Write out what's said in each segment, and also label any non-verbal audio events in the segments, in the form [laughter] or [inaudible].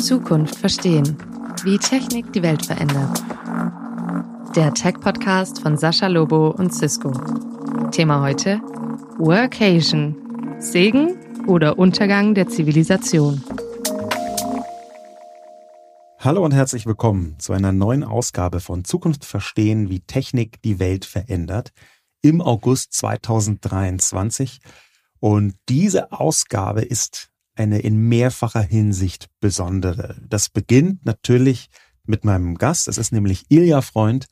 Zukunft verstehen. Wie Technik die Welt verändert. Der Tech-Podcast von Sascha Lobo und Cisco. Thema heute: Workation. Segen oder Untergang der Zivilisation. Hallo und herzlich willkommen zu einer neuen Ausgabe von Zukunft verstehen, wie Technik die Welt verändert im August 2023. Und diese Ausgabe ist eine in mehrfacher Hinsicht besondere. Das beginnt natürlich mit meinem Gast. Es ist nämlich Ilja Freund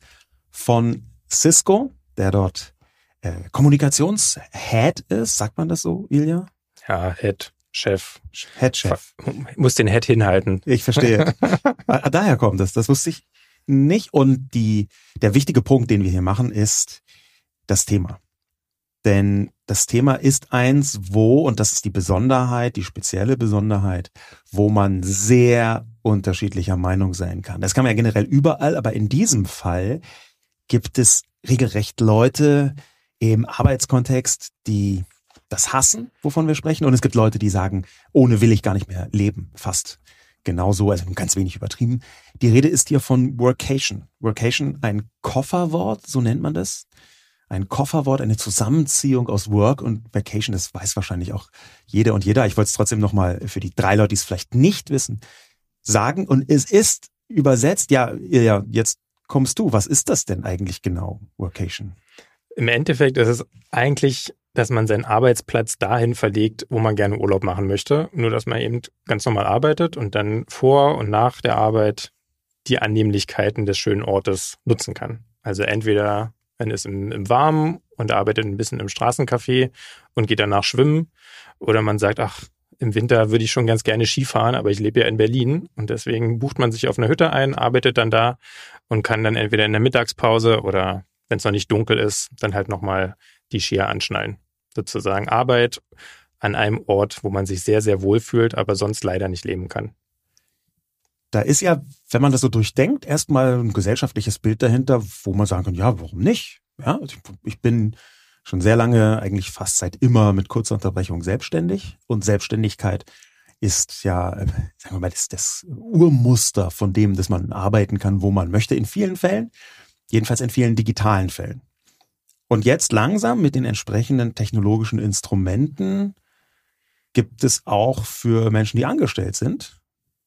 von Cisco, der dort äh, Kommunikationshead ist. Sagt man das so, Ilja? Ja, Head. Chef. Head Chef. Ich muss den Head hinhalten. Ich verstehe. [laughs] Ah, daher kommt es. Das wusste ich nicht. Und die, der wichtige Punkt, den wir hier machen, ist das Thema. Denn das Thema ist eins, wo, und das ist die Besonderheit, die spezielle Besonderheit, wo man sehr unterschiedlicher Meinung sein kann. Das kann man ja generell überall, aber in diesem Fall gibt es regelrecht Leute im Arbeitskontext, die das hassen, wovon wir sprechen. Und es gibt Leute, die sagen, ohne will ich gar nicht mehr leben. Fast genauso, also ganz wenig übertrieben. Die Rede ist hier von Workation. Workation, ein Kofferwort, so nennt man das ein Kofferwort, eine Zusammenziehung aus Work und Vacation. Das weiß wahrscheinlich auch jeder und jeder. Ich wollte es trotzdem nochmal für die drei Leute, die es vielleicht nicht wissen, sagen. Und es ist übersetzt, ja, ja, jetzt kommst du. Was ist das denn eigentlich genau, Workation? Im Endeffekt ist es eigentlich, dass man seinen Arbeitsplatz dahin verlegt, wo man gerne Urlaub machen möchte. Nur, dass man eben ganz normal arbeitet und dann vor und nach der Arbeit die Annehmlichkeiten des schönen Ortes nutzen kann. Also entweder man ist im, im Warmen und arbeitet ein bisschen im Straßencafé und geht danach schwimmen. Oder man sagt, ach, im Winter würde ich schon ganz gerne Skifahren, aber ich lebe ja in Berlin und deswegen bucht man sich auf eine Hütte ein, arbeitet dann da und kann dann entweder in der Mittagspause oder wenn es noch nicht dunkel ist, dann halt nochmal die Skier anschnallen. Sozusagen Arbeit an einem Ort, wo man sich sehr, sehr wohl fühlt, aber sonst leider nicht leben kann. Da ist ja, wenn man das so durchdenkt, erstmal ein gesellschaftliches Bild dahinter, wo man sagen kann, ja, warum nicht? Ja, also ich bin schon sehr lange, eigentlich fast seit immer mit kurzer Unterbrechung selbstständig und Selbstständigkeit ist ja, sagen wir mal, das, das Urmuster von dem, dass man arbeiten kann, wo man möchte, in vielen Fällen, jedenfalls in vielen digitalen Fällen. Und jetzt langsam mit den entsprechenden technologischen Instrumenten gibt es auch für Menschen, die angestellt sind,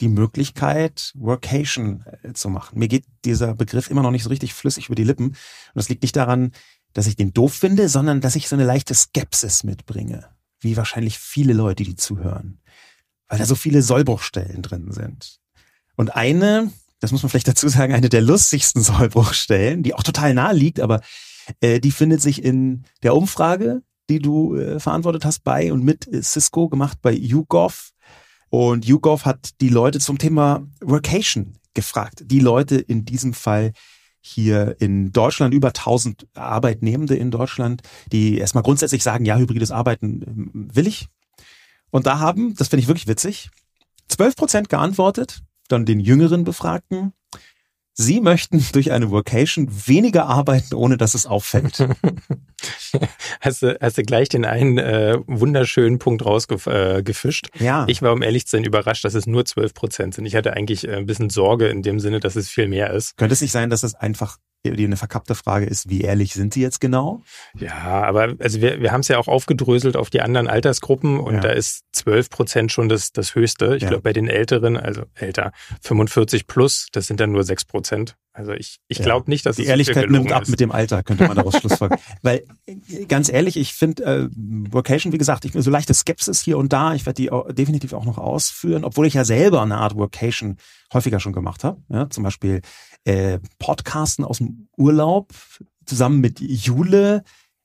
die Möglichkeit, Workation äh, zu machen. Mir geht dieser Begriff immer noch nicht so richtig flüssig über die Lippen. Und das liegt nicht daran, dass ich den doof finde, sondern dass ich so eine leichte Skepsis mitbringe. Wie wahrscheinlich viele Leute, die zuhören. Weil da so viele Sollbruchstellen drin sind. Und eine, das muss man vielleicht dazu sagen, eine der lustigsten [laughs] Sollbruchstellen, die auch total nahe liegt, aber äh, die findet sich in der Umfrage, die du äh, verantwortet hast bei und mit Cisco gemacht bei YouGov und YouGov hat die Leute zum Thema Workation gefragt. Die Leute in diesem Fall hier in Deutschland, über 1000 Arbeitnehmende in Deutschland, die erstmal grundsätzlich sagen, ja, hybrides Arbeiten ähm, will ich. Und da haben, das finde ich wirklich witzig, 12 Prozent geantwortet, dann den jüngeren Befragten, Sie möchten durch eine Vocation weniger arbeiten, ohne dass es auffällt. [laughs] hast, du, hast du gleich den einen äh, wunderschönen Punkt rausgefischt. Äh, ja. Ich war, um ehrlich zu sein, überrascht, dass es nur 12 Prozent sind. Ich hatte eigentlich äh, ein bisschen Sorge in dem Sinne, dass es viel mehr ist. Könnte es nicht sein, dass es einfach die eine verkappte Frage ist, wie ehrlich sind sie jetzt genau? Ja, aber also wir, wir haben es ja auch aufgedröselt auf die anderen Altersgruppen und ja. da ist 12 Prozent schon das, das Höchste. Ich ja. glaube, bei den Älteren, also älter, 45 plus, das sind dann nur 6 Prozent. Also ich, ich ja. glaube nicht, dass die Ehrlichkeit nimmt ab ist. mit dem Alter, könnte man daraus [laughs] schlussfolgern. Weil ganz ehrlich, ich finde äh, Workation, wie gesagt, ich bin so leichte Skepsis hier und da. Ich werde die auch, definitiv auch noch ausführen, obwohl ich ja selber eine Art Workation häufiger schon gemacht habe. Ja, zum Beispiel äh, Podcasten aus dem Urlaub zusammen mit Jule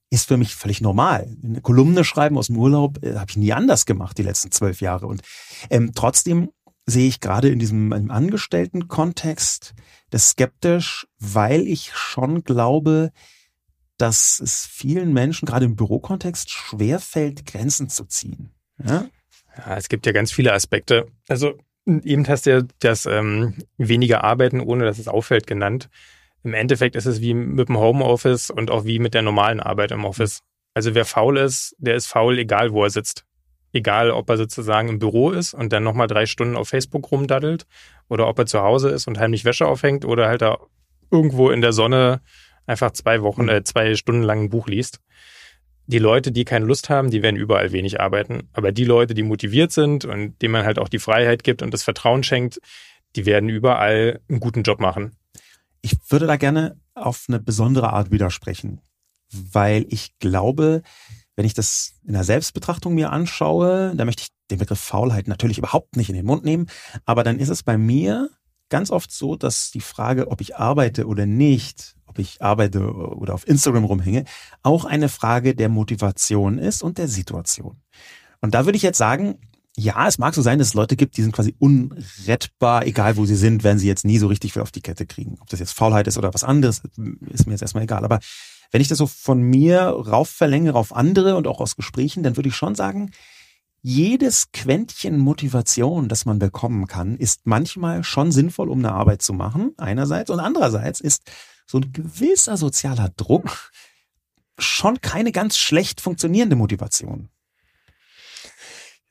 ist für mich völlig normal. Eine Kolumne schreiben aus dem Urlaub äh, habe ich nie anders gemacht die letzten zwölf Jahre. Und ähm, trotzdem sehe ich gerade in diesem Angestellten-Kontext das skeptisch, weil ich schon glaube, dass es vielen Menschen gerade im Bürokontext schwerfällt, Grenzen zu ziehen. Ja? ja, es gibt ja ganz viele Aspekte. Also Eben hast du ja das ähm, weniger Arbeiten, ohne dass es auffällt, genannt. Im Endeffekt ist es wie mit dem Homeoffice und auch wie mit der normalen Arbeit im Office. Also wer faul ist, der ist faul, egal wo er sitzt. Egal, ob er sozusagen im Büro ist und dann nochmal drei Stunden auf Facebook rumdaddelt oder ob er zu Hause ist und heimlich Wäsche aufhängt oder halt da irgendwo in der Sonne einfach zwei Wochen, mhm. äh, zwei Stunden lang ein Buch liest. Die Leute, die keine Lust haben, die werden überall wenig arbeiten. Aber die Leute, die motiviert sind und denen man halt auch die Freiheit gibt und das Vertrauen schenkt, die werden überall einen guten Job machen. Ich würde da gerne auf eine besondere Art widersprechen, weil ich glaube, wenn ich das in der Selbstbetrachtung mir anschaue, da möchte ich den Begriff Faulheit natürlich überhaupt nicht in den Mund nehmen, aber dann ist es bei mir ganz oft so, dass die Frage, ob ich arbeite oder nicht, ob ich arbeite oder auf Instagram rumhänge, auch eine Frage der Motivation ist und der Situation. Und da würde ich jetzt sagen, ja, es mag so sein, dass es Leute gibt, die sind quasi unrettbar, egal wo sie sind, werden sie jetzt nie so richtig viel auf die Kette kriegen. Ob das jetzt Faulheit ist oder was anderes, ist mir jetzt erstmal egal. Aber wenn ich das so von mir rauf verlängere auf andere und auch aus Gesprächen, dann würde ich schon sagen, jedes Quäntchen Motivation, das man bekommen kann, ist manchmal schon sinnvoll, um eine Arbeit zu machen, einerseits. Und andererseits ist so ein gewisser sozialer Druck schon keine ganz schlecht funktionierende Motivation.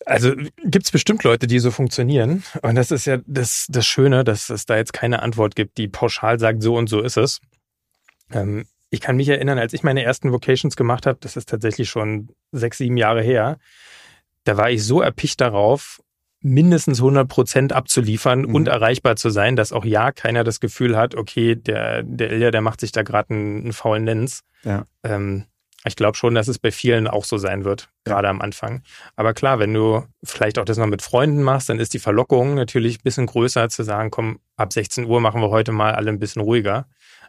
Also gibt's bestimmt Leute, die so funktionieren. Und das ist ja das, das Schöne, dass es da jetzt keine Antwort gibt, die pauschal sagt, so und so ist es. Ähm, ich kann mich erinnern, als ich meine ersten Vocations gemacht habe, das ist tatsächlich schon sechs, sieben Jahre her, da war ich so erpicht darauf, mindestens 100 Prozent abzuliefern mhm. und erreichbar zu sein, dass auch ja keiner das Gefühl hat, okay, der, der Ilja, der macht sich da gerade einen, einen faulen Lenz. Ja. Ähm, ich glaube schon, dass es bei vielen auch so sein wird, gerade am Anfang. Aber klar, wenn du vielleicht auch das noch mit Freunden machst, dann ist die Verlockung natürlich ein bisschen größer zu sagen, komm, ab 16 Uhr machen wir heute mal alle ein bisschen ruhiger.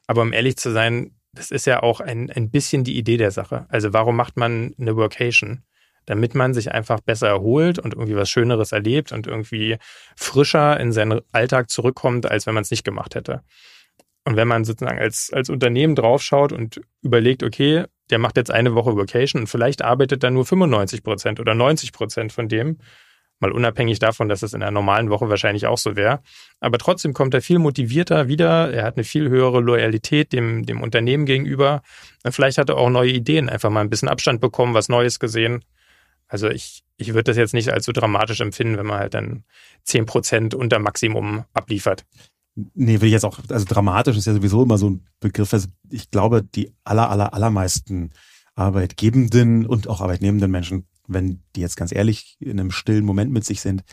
Aber um ehrlich zu sein, das ist ja auch ein, ein bisschen die Idee der Sache. Also warum macht man eine Workation? Damit man sich einfach besser erholt und irgendwie was Schöneres erlebt und irgendwie frischer in seinen Alltag zurückkommt, als wenn man es nicht gemacht hätte. Und wenn man sozusagen als, als Unternehmen draufschaut und überlegt, okay, der macht jetzt eine Woche Vacation und vielleicht arbeitet dann nur 95 Prozent oder 90 Prozent von dem, mal unabhängig davon, dass es in einer normalen Woche wahrscheinlich auch so wäre. Aber trotzdem kommt er viel motivierter wieder. Er hat eine viel höhere Loyalität dem, dem Unternehmen gegenüber. Und vielleicht hat er auch neue Ideen, einfach mal ein bisschen Abstand bekommen, was Neues gesehen. Also ich, ich würde das jetzt nicht als so dramatisch empfinden, wenn man halt dann 10 Prozent unter Maximum abliefert. Nee, will ich jetzt auch, also dramatisch ist ja sowieso immer so ein Begriff. Also ich glaube, die aller, aller, allermeisten Arbeitgebenden und auch arbeitnehmenden Menschen, wenn die jetzt ganz ehrlich in einem stillen Moment mit sich sind,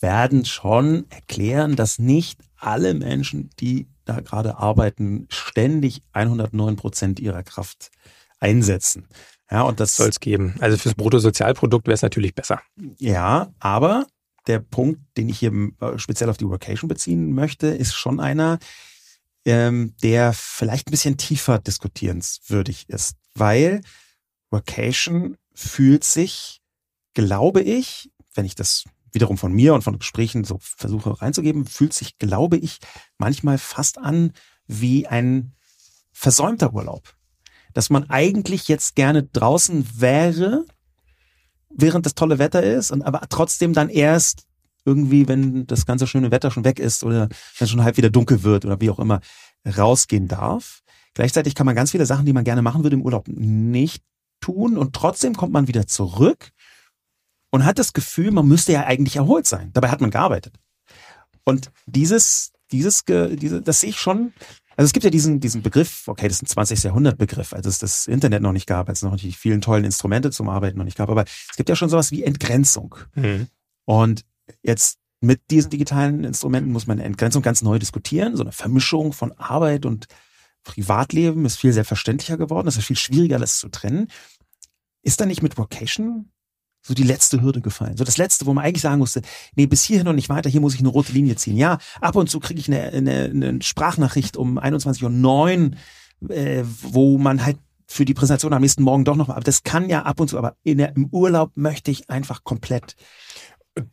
werden schon erklären, dass nicht alle Menschen, die da gerade arbeiten, ständig 109 Prozent ihrer Kraft einsetzen. Ja, und das soll es geben. Also fürs Bruttosozialprodukt wäre es natürlich besser. Ja, aber der Punkt, den ich hier äh, speziell auf die Workation beziehen möchte, ist schon einer, ähm, der vielleicht ein bisschen tiefer diskutierenswürdig ist, weil Workation fühlt sich, glaube ich, wenn ich das wiederum von mir und von Gesprächen so versuche reinzugeben, fühlt sich, glaube ich, manchmal fast an wie ein versäumter Urlaub. Dass man eigentlich jetzt gerne draußen wäre, während das tolle Wetter ist und aber trotzdem dann erst irgendwie, wenn das ganze schöne Wetter schon weg ist oder wenn schon halb wieder dunkel wird oder wie auch immer, rausgehen darf. Gleichzeitig kann man ganz viele Sachen, die man gerne machen würde im Urlaub, nicht tun und trotzdem kommt man wieder zurück und hat das Gefühl, man müsste ja eigentlich erholt sein. Dabei hat man gearbeitet. Und dieses, dieses, diese, das sehe ich schon also es gibt ja diesen, diesen Begriff, okay, das ist ein 20. Jahrhundert Begriff, als es das Internet noch nicht gab, als es noch die vielen tollen Instrumente zum Arbeiten noch nicht gab, aber es gibt ja schon sowas wie Entgrenzung. Mhm. Und jetzt mit diesen digitalen Instrumenten muss man Entgrenzung ganz neu diskutieren. So eine Vermischung von Arbeit und Privatleben ist viel selbstverständlicher geworden. Es ist viel schwieriger, das zu trennen. Ist da nicht mit Vocation so die letzte Hürde gefallen. So das letzte, wo man eigentlich sagen musste, nee, bis hierhin und nicht weiter, hier muss ich eine rote Linie ziehen. Ja, ab und zu kriege ich eine, eine, eine Sprachnachricht um 21.09 Uhr, äh, wo man halt für die Präsentation am nächsten Morgen doch noch, aber das kann ja ab und zu, aber in der, im Urlaub möchte ich einfach komplett.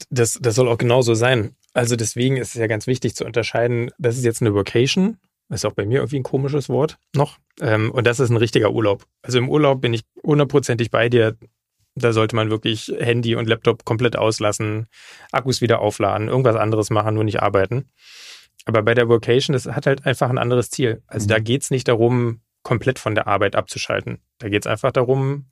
Das, das soll auch genauso sein. Also deswegen ist es ja ganz wichtig zu unterscheiden, das ist jetzt eine Vocation, ist auch bei mir irgendwie ein komisches Wort noch. Ähm, und das ist ein richtiger Urlaub. Also im Urlaub bin ich hundertprozentig bei dir. Da sollte man wirklich Handy und Laptop komplett auslassen, Akkus wieder aufladen, irgendwas anderes machen, nur nicht arbeiten. Aber bei der Vocation, das hat halt einfach ein anderes Ziel. Also mhm. da geht es nicht darum, komplett von der Arbeit abzuschalten. Da geht es einfach darum,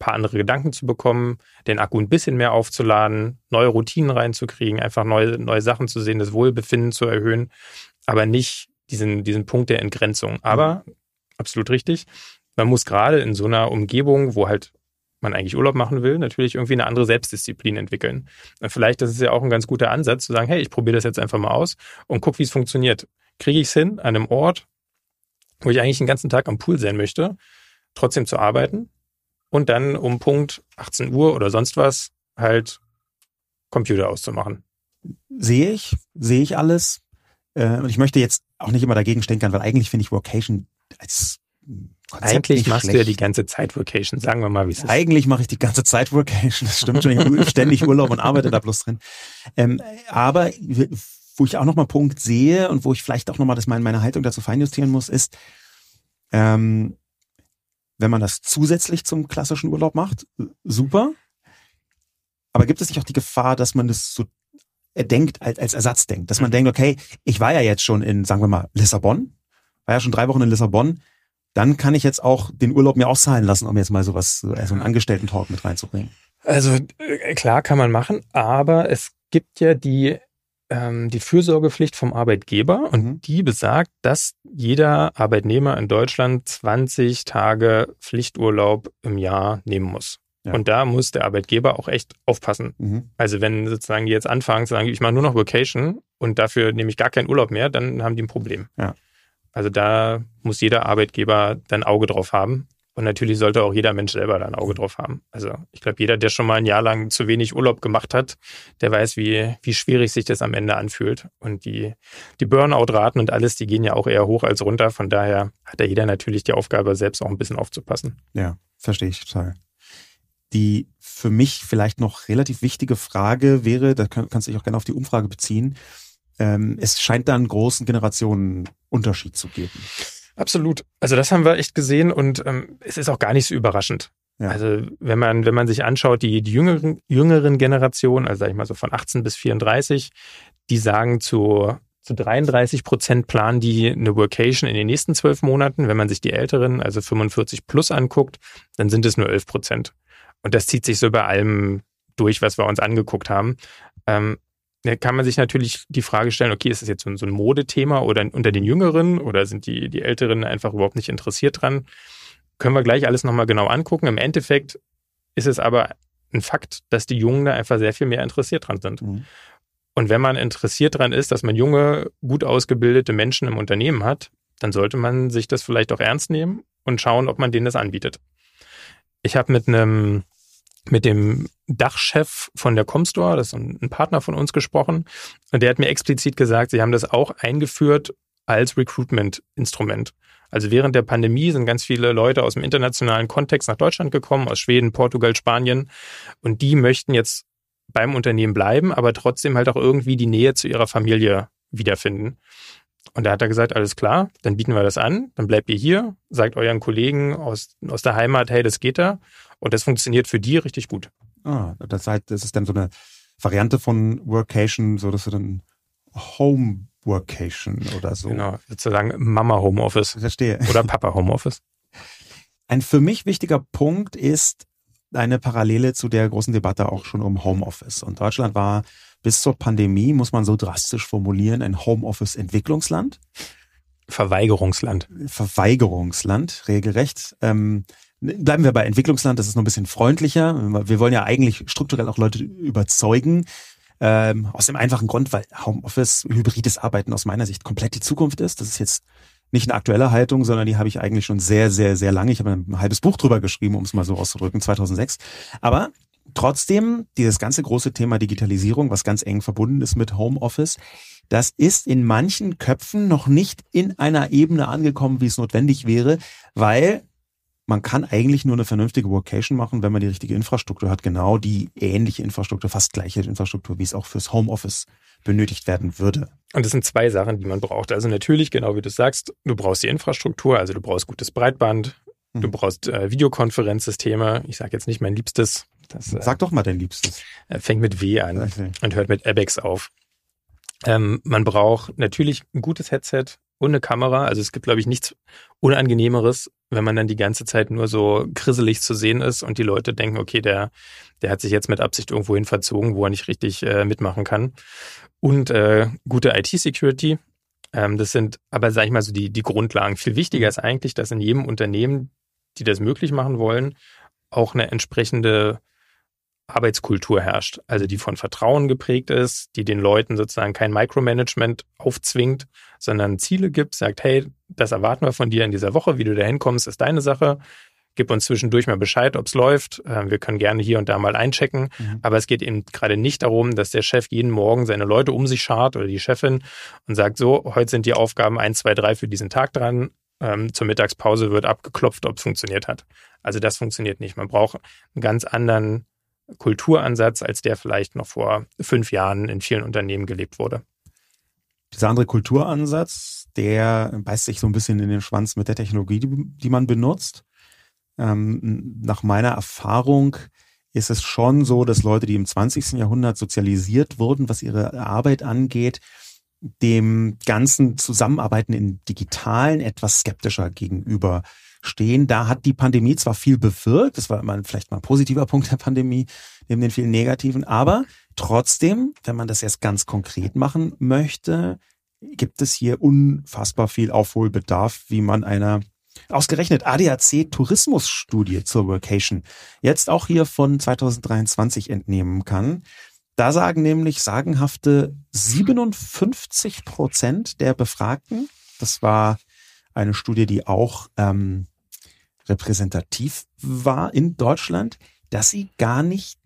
paar andere Gedanken zu bekommen, den Akku ein bisschen mehr aufzuladen, neue Routinen reinzukriegen, einfach neue, neue Sachen zu sehen, das Wohlbefinden zu erhöhen, aber nicht diesen, diesen Punkt der Entgrenzung. Aber mhm. absolut richtig. Man muss gerade in so einer Umgebung, wo halt man eigentlich Urlaub machen will, natürlich irgendwie eine andere Selbstdisziplin entwickeln. Und vielleicht ist es ja auch ein ganz guter Ansatz zu sagen, hey, ich probiere das jetzt einfach mal aus und guck, wie es funktioniert. Kriege ich es hin, an einem Ort, wo ich eigentlich den ganzen Tag am Pool sein möchte, trotzdem zu arbeiten und dann um Punkt 18 Uhr oder sonst was halt Computer auszumachen. Sehe ich, sehe ich alles. Äh, und ich möchte jetzt auch nicht immer dagegen stänkern, weil eigentlich finde ich Vocation als Konzept Eigentlich machst schlecht. du ja die ganze Zeit Vocation, sagen wir mal, wie es ist. Eigentlich mache ich die ganze Zeit Vocation, das stimmt schon. Ich habe ständig Urlaub und arbeite da bloß drin. Ähm, aber wo ich auch nochmal Punkt sehe und wo ich vielleicht auch nochmal das meine, meine Haltung dazu feinjustieren muss, ist, ähm, wenn man das zusätzlich zum klassischen Urlaub macht, super. Aber gibt es nicht auch die Gefahr, dass man das so denkt, als, als Ersatz denkt? Dass man mhm. denkt, okay, ich war ja jetzt schon in, sagen wir mal, Lissabon, war ja schon drei Wochen in Lissabon, dann kann ich jetzt auch den Urlaub mir auszahlen lassen, um jetzt mal sowas, so einen Angestellten-Talk mit reinzubringen. Also äh, klar kann man machen, aber es gibt ja die ähm, die Fürsorgepflicht vom Arbeitgeber und mhm. die besagt, dass jeder Arbeitnehmer in Deutschland 20 Tage Pflichturlaub im Jahr nehmen muss. Ja. Und da muss der Arbeitgeber auch echt aufpassen. Mhm. Also wenn sozusagen die jetzt anfangen zu sagen, ich mache nur noch Vacation und dafür nehme ich gar keinen Urlaub mehr, dann haben die ein Problem. Ja. Also da muss jeder Arbeitgeber dann Auge drauf haben. Und natürlich sollte auch jeder Mensch selber da ein Auge drauf haben. Also ich glaube, jeder, der schon mal ein Jahr lang zu wenig Urlaub gemacht hat, der weiß, wie, wie schwierig sich das am Ende anfühlt. Und die, die Burnout-Raten und alles, die gehen ja auch eher hoch als runter. Von daher hat da jeder natürlich die Aufgabe, selbst auch ein bisschen aufzupassen. Ja, verstehe ich total. Die für mich vielleicht noch relativ wichtige Frage wäre, da kannst du dich auch gerne auf die Umfrage beziehen. Ähm, es scheint da einen großen Generationenunterschied zu geben. Absolut. Also das haben wir echt gesehen und ähm, es ist auch gar nicht so überraschend. Ja. Also wenn man, wenn man sich anschaut, die, die jüngeren, jüngeren Generationen, also sag ich mal so von 18 bis 34, die sagen zu, zu 33 Prozent planen die eine Workation in den nächsten zwölf Monaten. Wenn man sich die älteren, also 45 plus anguckt, dann sind es nur 11 Prozent. Und das zieht sich so bei allem durch, was wir uns angeguckt haben. Ähm, da kann man sich natürlich die Frage stellen, okay, ist das jetzt so ein Modethema oder unter den Jüngeren oder sind die, die Älteren einfach überhaupt nicht interessiert dran? Können wir gleich alles nochmal genau angucken. Im Endeffekt ist es aber ein Fakt, dass die Jungen da einfach sehr viel mehr interessiert dran sind. Mhm. Und wenn man interessiert dran ist, dass man junge, gut ausgebildete Menschen im Unternehmen hat, dann sollte man sich das vielleicht auch ernst nehmen und schauen, ob man denen das anbietet. Ich habe mit einem mit dem Dachchef von der Comstore, das ist ein Partner von uns gesprochen, und der hat mir explizit gesagt, sie haben das auch eingeführt als Recruitment-Instrument. Also während der Pandemie sind ganz viele Leute aus dem internationalen Kontext nach Deutschland gekommen, aus Schweden, Portugal, Spanien, und die möchten jetzt beim Unternehmen bleiben, aber trotzdem halt auch irgendwie die Nähe zu ihrer Familie wiederfinden. Und da hat er gesagt, alles klar, dann bieten wir das an, dann bleibt ihr hier, sagt euren Kollegen aus, aus der Heimat, hey, das geht da. Und das funktioniert für die richtig gut. Ah, das heißt, das ist dann so eine Variante von Workation, so dass du dann Home Workation oder so. Genau, sozusagen Mama Homeoffice. Verstehe. Oder Papa Homeoffice. Ein für mich wichtiger Punkt ist eine Parallele zu der großen Debatte auch schon um Homeoffice. Und Deutschland war bis zur Pandemie, muss man so drastisch formulieren, ein Homeoffice-Entwicklungsland. Verweigerungsland. Verweigerungsland, regelrecht. Ähm, Bleiben wir bei Entwicklungsland, das ist noch ein bisschen freundlicher. Wir wollen ja eigentlich strukturell auch Leute überzeugen. Ähm, aus dem einfachen Grund, weil Homeoffice, hybrides Arbeiten aus meiner Sicht komplett die Zukunft ist. Das ist jetzt nicht eine aktuelle Haltung, sondern die habe ich eigentlich schon sehr, sehr, sehr lange. Ich habe ein halbes Buch drüber geschrieben, um es mal so auszudrücken, 2006. Aber trotzdem, dieses ganze große Thema Digitalisierung, was ganz eng verbunden ist mit Homeoffice, das ist in manchen Köpfen noch nicht in einer Ebene angekommen, wie es notwendig wäre, weil man kann eigentlich nur eine vernünftige Workation machen, wenn man die richtige Infrastruktur hat. Genau die ähnliche Infrastruktur, fast gleiche Infrastruktur, wie es auch fürs Homeoffice benötigt werden würde. Und das sind zwei Sachen, die man braucht. Also natürlich, genau wie du sagst, du brauchst die Infrastruktur, also du brauchst gutes Breitband, du mhm. brauchst äh, Videokonferenzsysteme. Ich sage jetzt nicht mein Liebstes. Das, äh, Sag doch mal dein Liebstes. Äh, fängt mit W an okay. und hört mit Abex auf. Ähm, man braucht natürlich ein gutes Headset und eine Kamera. Also es gibt, glaube ich, nichts Unangenehmeres, wenn man dann die ganze Zeit nur so grisselig zu sehen ist und die Leute denken, okay, der, der hat sich jetzt mit Absicht irgendwohin verzogen, wo er nicht richtig äh, mitmachen kann. Und äh, gute IT-Security. Ähm, das sind aber, sag ich mal, so die, die Grundlagen. Viel wichtiger ist eigentlich, dass in jedem Unternehmen, die das möglich machen wollen, auch eine entsprechende Arbeitskultur herrscht, also die von Vertrauen geprägt ist, die den Leuten sozusagen kein Micromanagement aufzwingt, sondern Ziele gibt, sagt, hey, das erwarten wir von dir in dieser Woche, wie du da hinkommst, ist deine Sache. Gib uns zwischendurch mal Bescheid, ob es läuft. Ähm, wir können gerne hier und da mal einchecken. Mhm. Aber es geht eben gerade nicht darum, dass der Chef jeden Morgen seine Leute um sich schart oder die Chefin und sagt, so, heute sind die Aufgaben 1, 2, 3 für diesen Tag dran. Ähm, zur Mittagspause wird abgeklopft, ob es funktioniert hat. Also das funktioniert nicht. Man braucht einen ganz anderen Kulturansatz, als der vielleicht noch vor fünf Jahren in vielen Unternehmen gelebt wurde. Dieser andere Kulturansatz, der beißt sich so ein bisschen in den Schwanz mit der Technologie, die, die man benutzt. Ähm, nach meiner Erfahrung ist es schon so, dass Leute, die im 20. Jahrhundert sozialisiert wurden, was ihre Arbeit angeht, dem ganzen Zusammenarbeiten in Digitalen etwas skeptischer gegenüber stehen. Da hat die Pandemie zwar viel bewirkt, das war immer vielleicht mal ein positiver Punkt der Pandemie, neben den vielen negativen, aber trotzdem, wenn man das jetzt ganz konkret machen möchte, gibt es hier unfassbar viel Aufholbedarf, wie man einer ausgerechnet ADAC Tourismusstudie zur Workation jetzt auch hier von 2023 entnehmen kann. Da sagen nämlich sagenhafte 57 Prozent der Befragten, das war eine Studie, die auch ähm, repräsentativ war in Deutschland, dass sie gar nicht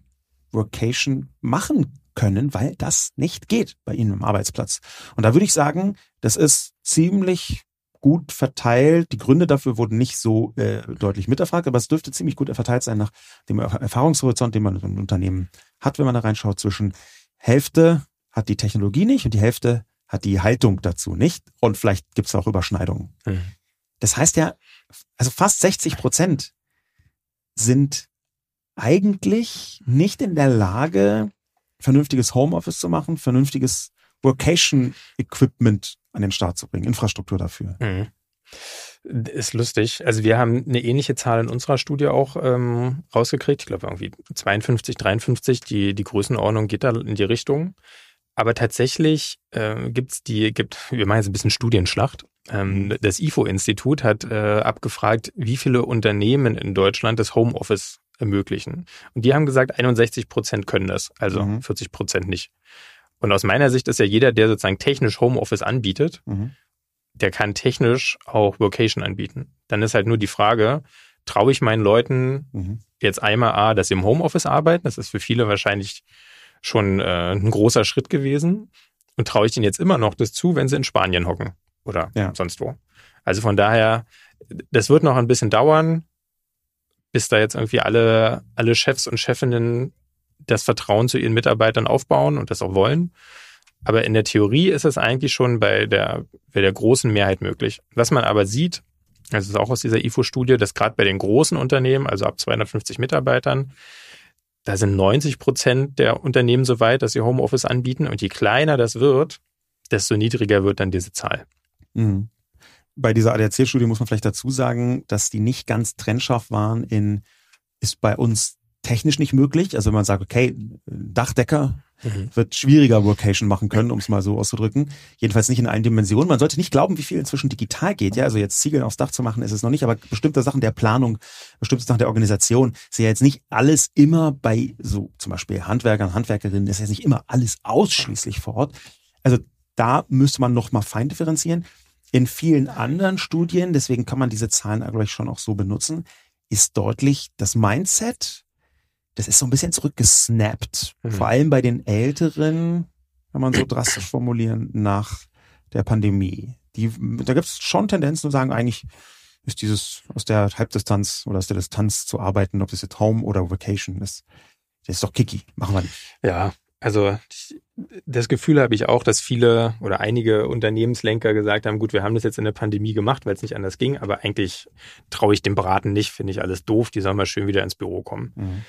Workation machen können, weil das nicht geht bei ihnen im Arbeitsplatz. Und da würde ich sagen, das ist ziemlich gut verteilt. Die Gründe dafür wurden nicht so äh, deutlich miterfragt, aber es dürfte ziemlich gut verteilt sein nach dem Erfahrungshorizont, den man in einem Unternehmen hat, wenn man da reinschaut. Zwischen Hälfte hat die Technologie nicht und die Hälfte hat die Haltung dazu nicht. Und vielleicht gibt es auch Überschneidungen. Mhm. Das heißt ja, also fast 60 Prozent sind eigentlich nicht in der Lage, vernünftiges Homeoffice zu machen, vernünftiges Workation-Equipment an den Start zu bringen, Infrastruktur dafür. Mhm. Ist lustig. Also wir haben eine ähnliche Zahl in unserer Studie auch ähm, rausgekriegt. Ich glaube irgendwie 52, 53. Die, die Größenordnung geht da in die Richtung. Aber tatsächlich äh, gibt's die, gibt, wir machen jetzt ein bisschen Studienschlacht. Ähm, mhm. das IFO-Institut hat äh, abgefragt, wie viele Unternehmen in Deutschland das Homeoffice ermöglichen. Und die haben gesagt, 61 Prozent können das, also mhm. 40 Prozent nicht. Und aus meiner Sicht ist ja jeder, der sozusagen technisch Homeoffice anbietet, mhm. der kann technisch auch Vocation anbieten. Dann ist halt nur die Frage, traue ich meinen Leuten mhm. jetzt einmal A, dass sie im Homeoffice arbeiten, das ist für viele wahrscheinlich schon äh, ein großer Schritt gewesen. Und traue ich denen jetzt immer noch das zu, wenn sie in Spanien hocken oder ja. sonst wo. Also von daher, das wird noch ein bisschen dauern, bis da jetzt irgendwie alle, alle Chefs und Chefinnen das Vertrauen zu ihren Mitarbeitern aufbauen und das auch wollen. Aber in der Theorie ist es eigentlich schon bei der, bei der großen Mehrheit möglich. Was man aber sieht, das ist auch aus dieser IFO-Studie, dass gerade bei den großen Unternehmen, also ab 250 Mitarbeitern, da sind 90 Prozent der Unternehmen so weit, dass sie Homeoffice anbieten. Und je kleiner das wird, desto niedriger wird dann diese Zahl. Mhm. Bei dieser ADAC-Studie muss man vielleicht dazu sagen, dass die nicht ganz trennscharf waren in, ist bei uns technisch nicht möglich. Also wenn man sagt, okay, Dachdecker mhm. wird schwieriger Workation machen können, um es mal so auszudrücken. Jedenfalls nicht in allen Dimensionen. Man sollte nicht glauben, wie viel inzwischen digital geht. Ja, also jetzt Ziegeln aufs Dach zu machen, ist es noch nicht, aber bestimmte Sachen der Planung, bestimmte Sachen der Organisation, ist ja jetzt nicht alles immer bei so zum Beispiel Handwerkern, Handwerkerinnen, ist ja nicht immer alles ausschließlich vor Ort. Also da müsste man noch mal fein differenzieren. In vielen anderen Studien, deswegen kann man diese Zahlen, glaube ich, schon auch so benutzen, ist deutlich das Mindset das ist so ein bisschen zurückgesnappt. Mhm. Vor allem bei den Älteren, wenn man so drastisch formulieren, nach der Pandemie. Die, da gibt es schon Tendenzen zu sagen, eigentlich ist dieses aus der Halbdistanz oder aus der Distanz zu arbeiten, ob das jetzt Home oder Vacation ist, das ist doch kicky. Machen wir nicht. Ja, also das Gefühl habe ich auch, dass viele oder einige Unternehmenslenker gesagt haben, gut, wir haben das jetzt in der Pandemie gemacht, weil es nicht anders ging, aber eigentlich traue ich dem Braten nicht, finde ich alles doof, die sollen mal schön wieder ins Büro kommen. Mhm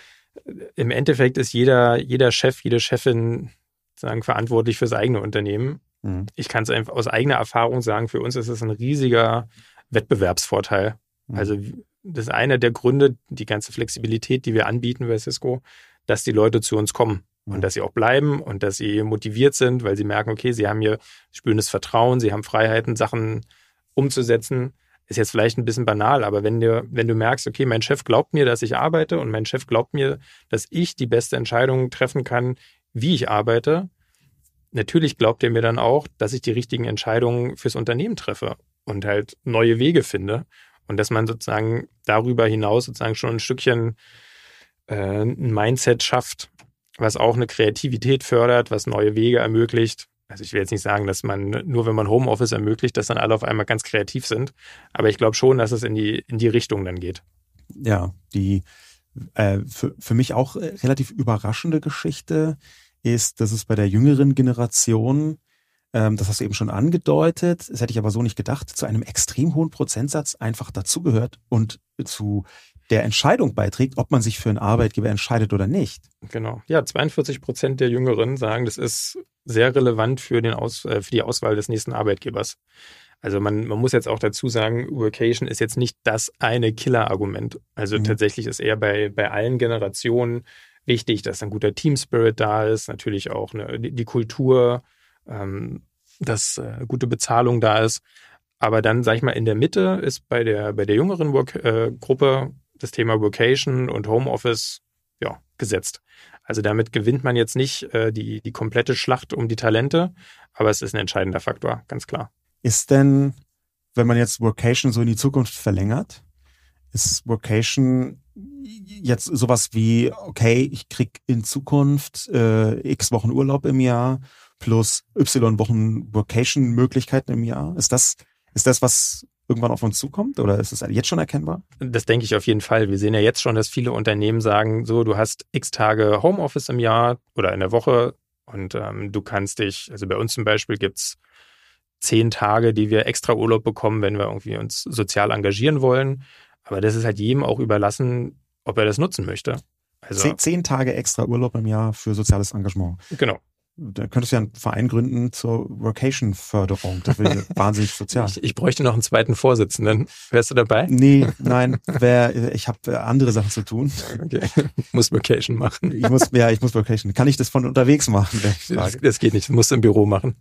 im Endeffekt ist jeder, jeder Chef, jede Chefin sagen, verantwortlich fürs eigene Unternehmen. Mhm. Ich kann es einfach aus eigener Erfahrung sagen, für uns ist es ein riesiger Wettbewerbsvorteil, Mhm. Also das ist einer der Gründe, die ganze Flexibilität, die wir anbieten bei Cisco, dass die Leute zu uns kommen und dass sie auch bleiben und dass sie motiviert sind, weil sie merken, okay, sie haben hier spürendes Vertrauen, sie haben Freiheiten, Sachen umzusetzen. Ist jetzt vielleicht ein bisschen banal, aber wenn du, wenn du merkst, okay, mein Chef glaubt mir, dass ich arbeite und mein Chef glaubt mir, dass ich die beste Entscheidung treffen kann, wie ich arbeite, natürlich glaubt er mir dann auch, dass ich die richtigen Entscheidungen fürs Unternehmen treffe und halt neue Wege finde und dass man sozusagen darüber hinaus sozusagen schon ein Stückchen äh, ein Mindset schafft, was auch eine Kreativität fördert, was neue Wege ermöglicht. Also ich will jetzt nicht sagen, dass man nur wenn man Homeoffice ermöglicht, dass dann alle auf einmal ganz kreativ sind, aber ich glaube schon, dass es in die in die Richtung dann geht. Ja, die äh, für, für mich auch äh, relativ überraschende Geschichte ist, dass es bei der jüngeren Generation, ähm, das hast du eben schon angedeutet, das hätte ich aber so nicht gedacht, zu einem extrem hohen Prozentsatz einfach dazugehört und zu der Entscheidung beiträgt, ob man sich für einen Arbeitgeber entscheidet oder nicht. Genau. Ja, 42 Prozent der Jüngeren sagen, das ist sehr relevant für, den Aus, äh, für die Auswahl des nächsten Arbeitgebers. Also man, man muss jetzt auch dazu sagen, Workation ist jetzt nicht das eine Killer-Argument. Also mhm. tatsächlich ist eher bei, bei allen Generationen wichtig, dass ein guter Team-Spirit da ist, natürlich auch eine, die, die Kultur, ähm, dass äh, gute Bezahlung da ist. Aber dann, sag ich mal, in der Mitte ist bei der, bei der jüngeren Work, äh, Gruppe das Thema Vocation und Homeoffice ja, gesetzt. Also damit gewinnt man jetzt nicht äh, die, die komplette Schlacht um die Talente, aber es ist ein entscheidender Faktor, ganz klar. Ist denn, wenn man jetzt Vocation so in die Zukunft verlängert, ist Vocation jetzt sowas wie, okay, ich krieg in Zukunft äh, x Wochen Urlaub im Jahr plus y Wochen Vocation-Möglichkeiten im Jahr? Ist das, ist das, was irgendwann auf uns zukommt oder ist es jetzt schon erkennbar? Das denke ich auf jeden Fall. Wir sehen ja jetzt schon, dass viele Unternehmen sagen, so, du hast x Tage Homeoffice im Jahr oder in der Woche und ähm, du kannst dich, also bei uns zum Beispiel gibt's zehn Tage, die wir extra Urlaub bekommen, wenn wir irgendwie uns sozial engagieren wollen. Aber das ist halt jedem auch überlassen, ob er das nutzen möchte. Also, zehn, zehn Tage extra Urlaub im Jahr für soziales Engagement. Genau. Da könntest du ja einen Verein gründen zur Vocation-Förderung. Das wäre [laughs] wahnsinnig sozial. Ich, ich, bräuchte noch einen zweiten Vorsitzenden. Wärst du dabei? Nee, nein. Wär, ich habe andere Sachen zu tun. Okay. Muss Vocation machen. Ich muss, ja, ich muss Vocation. Kann ich das von unterwegs machen? Das, das geht nicht. Du musst im Büro machen.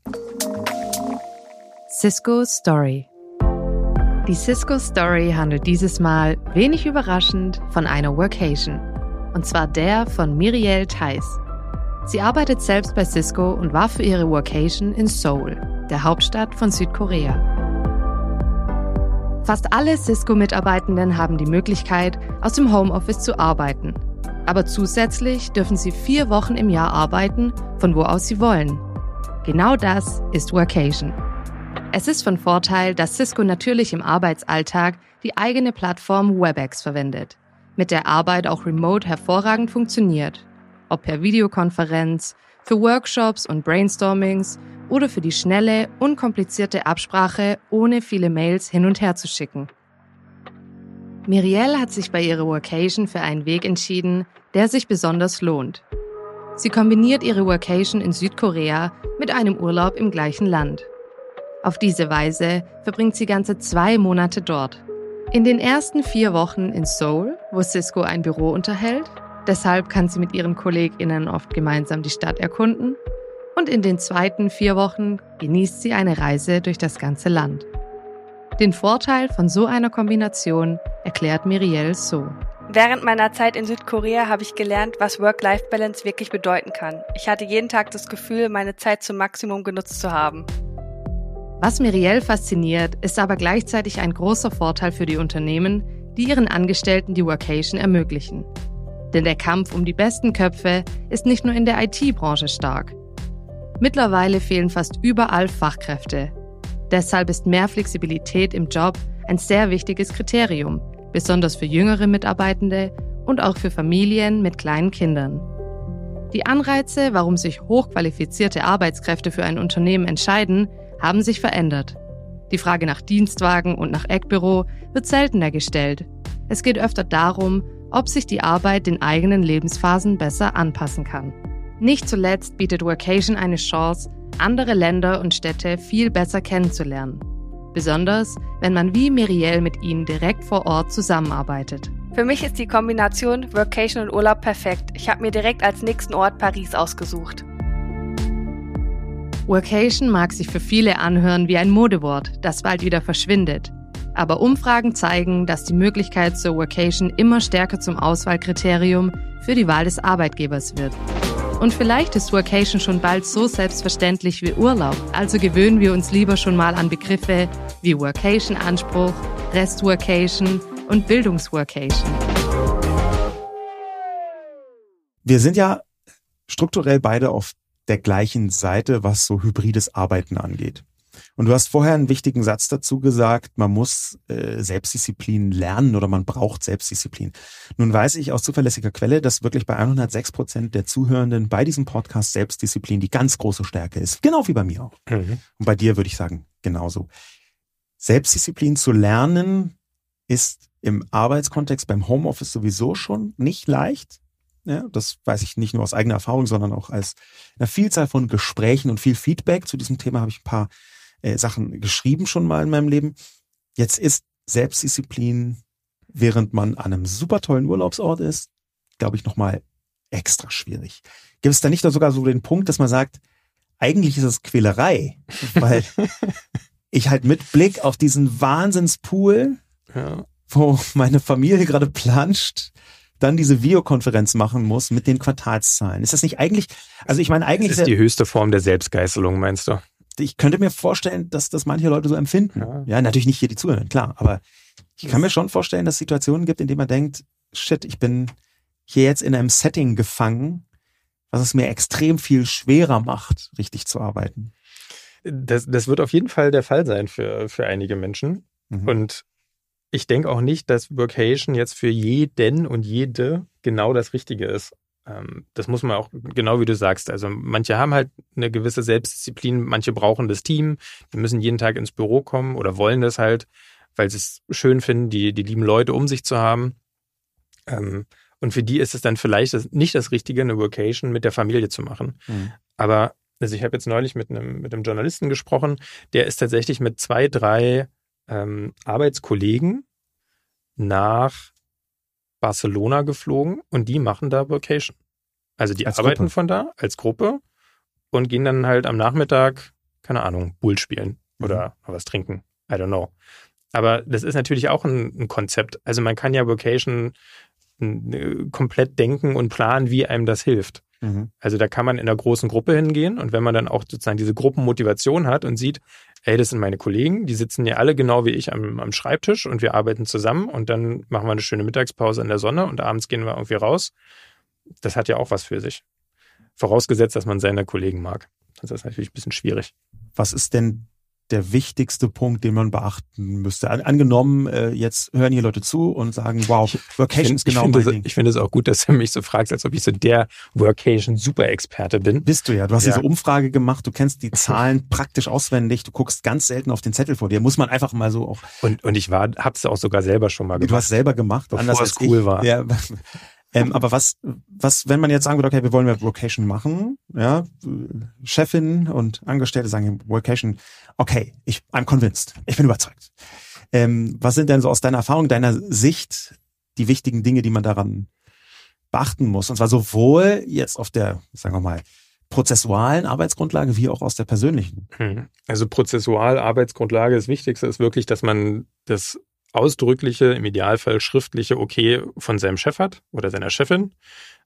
Cisco Story. Die Cisco Story handelt dieses Mal, wenig überraschend, von einer Workation. Und zwar der von Mirielle Theiss. Sie arbeitet selbst bei Cisco und war für ihre Workation in Seoul, der Hauptstadt von Südkorea. Fast alle Cisco-Mitarbeitenden haben die Möglichkeit, aus dem Homeoffice zu arbeiten. Aber zusätzlich dürfen sie vier Wochen im Jahr arbeiten, von wo aus sie wollen. Genau das ist Workation. Es ist von Vorteil, dass Cisco natürlich im Arbeitsalltag die eigene Plattform WebEx verwendet, mit der Arbeit auch remote hervorragend funktioniert ob per Videokonferenz, für Workshops und Brainstormings oder für die schnelle, unkomplizierte Absprache, ohne viele Mails hin und her zu schicken. Mirielle hat sich bei ihrer Workation für einen Weg entschieden, der sich besonders lohnt. Sie kombiniert ihre Workation in Südkorea mit einem Urlaub im gleichen Land. Auf diese Weise verbringt sie ganze zwei Monate dort. In den ersten vier Wochen in Seoul, wo Cisco ein Büro unterhält, Deshalb kann sie mit ihren KollegInnen oft gemeinsam die Stadt erkunden und in den zweiten vier Wochen genießt sie eine Reise durch das ganze Land. Den Vorteil von so einer Kombination erklärt Mirielle so. Während meiner Zeit in Südkorea habe ich gelernt, was Work-Life-Balance wirklich bedeuten kann. Ich hatte jeden Tag das Gefühl, meine Zeit zum Maximum genutzt zu haben. Was Mirielle fasziniert, ist aber gleichzeitig ein großer Vorteil für die Unternehmen, die ihren Angestellten die Workation ermöglichen. Denn der Kampf um die besten Köpfe ist nicht nur in der IT-Branche stark. Mittlerweile fehlen fast überall Fachkräfte. Deshalb ist mehr Flexibilität im Job ein sehr wichtiges Kriterium, besonders für jüngere Mitarbeitende und auch für Familien mit kleinen Kindern. Die Anreize, warum sich hochqualifizierte Arbeitskräfte für ein Unternehmen entscheiden, haben sich verändert. Die Frage nach Dienstwagen und nach Eckbüro wird seltener gestellt. Es geht öfter darum, ob sich die Arbeit den eigenen Lebensphasen besser anpassen kann. Nicht zuletzt bietet Workation eine Chance, andere Länder und Städte viel besser kennenzulernen. Besonders, wenn man wie Mirielle mit ihnen direkt vor Ort zusammenarbeitet. Für mich ist die Kombination Workation und Urlaub perfekt. Ich habe mir direkt als nächsten Ort Paris ausgesucht. Workation mag sich für viele anhören wie ein Modewort, das bald wieder verschwindet. Aber Umfragen zeigen, dass die Möglichkeit zur Workation immer stärker zum Auswahlkriterium für die Wahl des Arbeitgebers wird. Und vielleicht ist Workation schon bald so selbstverständlich wie Urlaub, also gewöhnen wir uns lieber schon mal an Begriffe wie Workation-Anspruch, Rest-Workation und Bildungsworkation. Wir sind ja strukturell beide auf der gleichen Seite, was so hybrides Arbeiten angeht. Und du hast vorher einen wichtigen Satz dazu gesagt, man muss äh, Selbstdisziplin lernen oder man braucht Selbstdisziplin. Nun weiß ich aus zuverlässiger Quelle, dass wirklich bei 106 Prozent der Zuhörenden bei diesem Podcast Selbstdisziplin die ganz große Stärke ist. Genau wie bei mir auch. Mhm. Und bei dir würde ich sagen, genauso. Selbstdisziplin zu lernen ist im Arbeitskontext beim Homeoffice sowieso schon nicht leicht. Ja, das weiß ich nicht nur aus eigener Erfahrung, sondern auch als einer Vielzahl von Gesprächen und viel Feedback. Zu diesem Thema habe ich ein paar äh, Sachen geschrieben schon mal in meinem Leben. Jetzt ist Selbstdisziplin, während man an einem super tollen Urlaubsort ist, glaube ich, nochmal extra schwierig. Gibt es da nicht sogar so den Punkt, dass man sagt, eigentlich ist es Quälerei, [laughs] weil ich halt mit Blick auf diesen Wahnsinnspool, ja. wo meine Familie gerade planscht, dann diese Videokonferenz machen muss mit den Quartalszahlen. Ist das nicht eigentlich, also ich meine eigentlich... Das ist die höchste Form der Selbstgeißelung, meinst du? Ich könnte mir vorstellen, dass das manche Leute so empfinden. Ja, ja natürlich nicht hier die Zuhörer, klar, aber ich kann mir schon vorstellen, dass es Situationen gibt, in denen man denkt, shit, ich bin hier jetzt in einem Setting gefangen, was es mir extrem viel schwerer macht, richtig zu arbeiten. Das, das wird auf jeden Fall der Fall sein für, für einige Menschen. Mhm. Und ich denke auch nicht, dass Workation jetzt für jeden und jede genau das Richtige ist. Ähm, das muss man auch, genau wie du sagst. Also manche haben halt eine gewisse Selbstdisziplin, manche brauchen das Team, die müssen jeden Tag ins Büro kommen oder wollen das halt, weil sie es schön finden, die, die lieben Leute um sich zu haben. Ähm, und für die ist es dann vielleicht nicht das Richtige, eine Vocation mit der Familie zu machen. Mhm. Aber also ich habe jetzt neulich mit einem, mit einem Journalisten gesprochen, der ist tatsächlich mit zwei, drei ähm, Arbeitskollegen nach Barcelona geflogen und die machen da Vacation. Also die als arbeiten Gruppe. von da als Gruppe und gehen dann halt am Nachmittag, keine Ahnung, Bull spielen oder mhm. was trinken. I don't know. Aber das ist natürlich auch ein, ein Konzept. Also man kann ja Vocation komplett denken und planen, wie einem das hilft. Mhm. Also da kann man in einer großen Gruppe hingehen und wenn man dann auch sozusagen diese Gruppenmotivation hat und sieht, ey, das sind meine Kollegen, die sitzen ja alle genau wie ich am, am Schreibtisch und wir arbeiten zusammen und dann machen wir eine schöne Mittagspause in der Sonne und abends gehen wir irgendwie raus. Das hat ja auch was für sich. Vorausgesetzt, dass man seine Kollegen mag. Das ist natürlich ein bisschen schwierig. Was ist denn der wichtigste Punkt, den man beachten müsste? An, angenommen, äh, jetzt hören hier Leute zu und sagen, wow, Workation ist genau ich mein Ding. Ich finde es auch gut, dass du mich so fragst, als ob ich so der Workation-Super-Experte bin. Bist du ja. Du hast ja. diese Umfrage gemacht, du kennst die [laughs] Zahlen praktisch auswendig, du guckst ganz selten auf den Zettel vor dir. Muss man einfach mal so auch. Und, und ich war, hab's auch sogar selber schon mal gemacht. Du hast selber gemacht, bevor anders es cool ich. war. Ja, ähm, aber was, was, wenn man jetzt sagen würde, okay, wir wollen eine Vocation machen, ja, Chefin und Angestellte sagen Vocation, okay, ich, I'm convinced, ich bin überzeugt. Ähm, was sind denn so aus deiner Erfahrung, deiner Sicht die wichtigen Dinge, die man daran beachten muss? Und zwar sowohl jetzt auf der, sagen wir mal, prozessualen Arbeitsgrundlage wie auch aus der persönlichen. Hm. Also prozessual Arbeitsgrundlage, das Wichtigste ist wirklich, dass man das ausdrückliche, im Idealfall schriftliche Okay von seinem Chef hat oder seiner Chefin.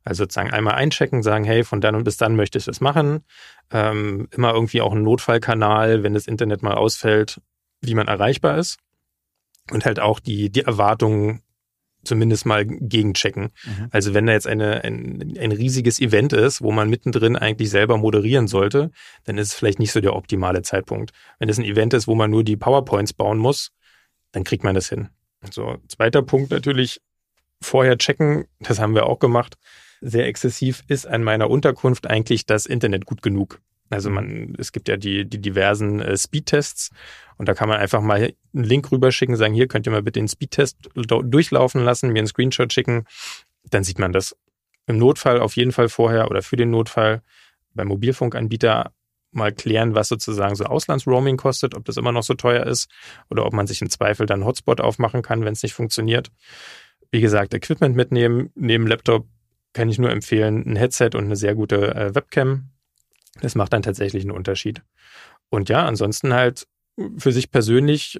Also sozusagen einmal einchecken, sagen, hey, von dann und bis dann möchte ich das machen. Ähm, immer irgendwie auch ein Notfallkanal, wenn das Internet mal ausfällt, wie man erreichbar ist. Und halt auch die, die Erwartungen zumindest mal gegenchecken. Mhm. Also wenn da jetzt eine, ein, ein riesiges Event ist, wo man mittendrin eigentlich selber moderieren sollte, dann ist es vielleicht nicht so der optimale Zeitpunkt. Wenn es ein Event ist, wo man nur die PowerPoints bauen muss, dann kriegt man das hin. So, zweiter Punkt natürlich, vorher checken, das haben wir auch gemacht, sehr exzessiv, ist an meiner Unterkunft eigentlich das Internet gut genug? Also man, es gibt ja die, die diversen äh, Speedtests und da kann man einfach mal einen Link rüberschicken, sagen, hier könnt ihr mal bitte den Speedtest durchlaufen lassen, mir einen Screenshot schicken, dann sieht man das. Im Notfall auf jeden Fall vorher oder für den Notfall beim Mobilfunkanbieter mal klären, was sozusagen so Auslandsroaming kostet, ob das immer noch so teuer ist oder ob man sich im Zweifel dann Hotspot aufmachen kann, wenn es nicht funktioniert. Wie gesagt, Equipment mitnehmen, neben Laptop kann ich nur empfehlen, ein Headset und eine sehr gute äh, Webcam. Das macht dann tatsächlich einen Unterschied. Und ja, ansonsten halt für sich persönlich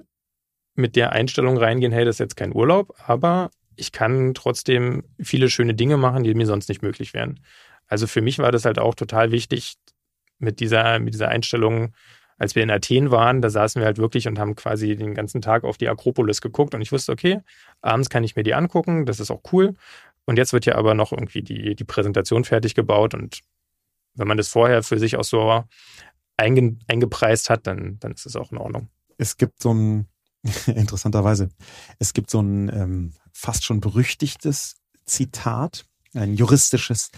mit der Einstellung reingehen, hey, das ist jetzt kein Urlaub, aber ich kann trotzdem viele schöne Dinge machen, die mir sonst nicht möglich wären. Also für mich war das halt auch total wichtig mit dieser, mit dieser Einstellung, als wir in Athen waren, da saßen wir halt wirklich und haben quasi den ganzen Tag auf die Akropolis geguckt und ich wusste, okay, abends kann ich mir die angucken, das ist auch cool. Und jetzt wird ja aber noch irgendwie die, die Präsentation fertig gebaut und wenn man das vorher für sich auch so einge, eingepreist hat, dann, dann ist es auch in Ordnung. Es gibt so ein, [laughs] interessanterweise, es gibt so ein ähm, fast schon berüchtigtes Zitat, ein juristisches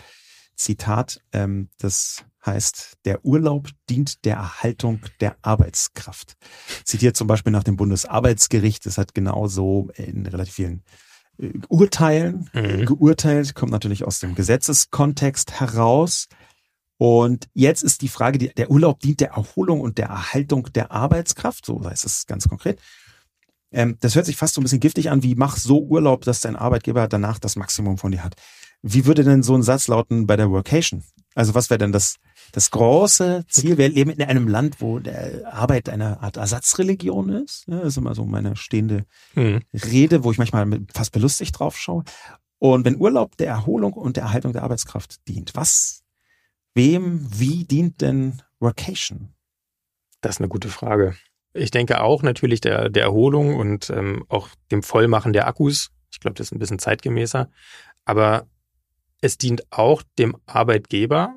Zitat, ähm, das heißt, der Urlaub dient der Erhaltung der Arbeitskraft. Zitiert zum Beispiel nach dem Bundesarbeitsgericht, das hat genauso in relativ vielen äh, Urteilen mhm. geurteilt, kommt natürlich aus dem Gesetzeskontext heraus. Und jetzt ist die Frage, der Urlaub dient der Erholung und der Erhaltung der Arbeitskraft, so heißt es ganz konkret. Ähm, das hört sich fast so ein bisschen giftig an, wie mach so Urlaub, dass dein Arbeitgeber danach das Maximum von dir hat. Wie würde denn so ein Satz lauten bei der Workation? Also was wäre denn das, das große Ziel? Wir leben in einem Land, wo der Arbeit eine Art Ersatzreligion ist. Ja, das ist immer so meine stehende mhm. Rede, wo ich manchmal fast belustigt drauf schaue. Und wenn Urlaub der Erholung und der Erhaltung der Arbeitskraft dient, was Wem, wie dient denn Workation? Das ist eine gute Frage. Ich denke auch natürlich der, der Erholung und ähm, auch dem Vollmachen der Akkus. Ich glaube, das ist ein bisschen zeitgemäßer. Aber es dient auch dem Arbeitgeber,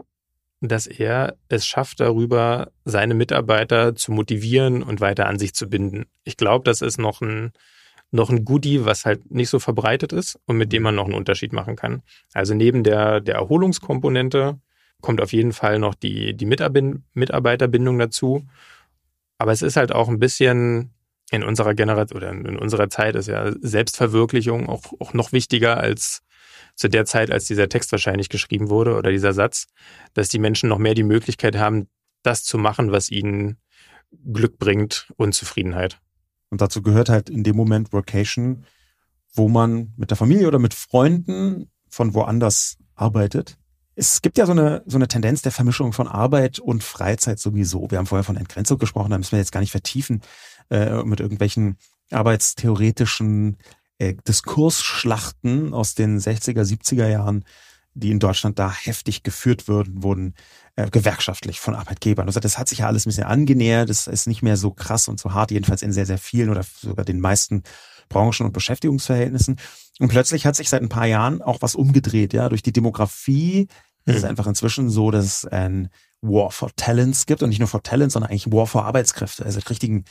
dass er es schafft, darüber seine Mitarbeiter zu motivieren und weiter an sich zu binden. Ich glaube, das ist noch ein, noch ein Goodie, was halt nicht so verbreitet ist und mit dem man noch einen Unterschied machen kann. Also neben der, der Erholungskomponente kommt auf jeden Fall noch die, die Mitarbeiterbindung dazu. Aber es ist halt auch ein bisschen in unserer Generation oder in unserer Zeit ist ja Selbstverwirklichung auch, auch noch wichtiger als zu der Zeit, als dieser Text wahrscheinlich geschrieben wurde oder dieser Satz, dass die Menschen noch mehr die Möglichkeit haben, das zu machen, was ihnen Glück bringt und Zufriedenheit. Und dazu gehört halt in dem Moment Workation, wo man mit der Familie oder mit Freunden von woanders arbeitet es gibt ja so eine, so eine Tendenz der Vermischung von Arbeit und Freizeit sowieso. Wir haben vorher von Entgrenzung gesprochen, da müssen wir jetzt gar nicht vertiefen äh, mit irgendwelchen arbeitstheoretischen äh, Diskursschlachten aus den 60er, 70er Jahren, die in Deutschland da heftig geführt würden, wurden äh, gewerkschaftlich von Arbeitgebern. Also das hat sich ja alles ein bisschen angenähert, das ist nicht mehr so krass und so hart, jedenfalls in sehr, sehr vielen oder sogar den meisten Branchen und Beschäftigungsverhältnissen. Und plötzlich hat sich seit ein paar Jahren auch was umgedreht, ja. Durch die Demografie mhm. ist es hm. einfach inzwischen so, dass es ein War for Talents gibt und nicht nur for Talents, sondern eigentlich War for Arbeitskräfte. Also richtigen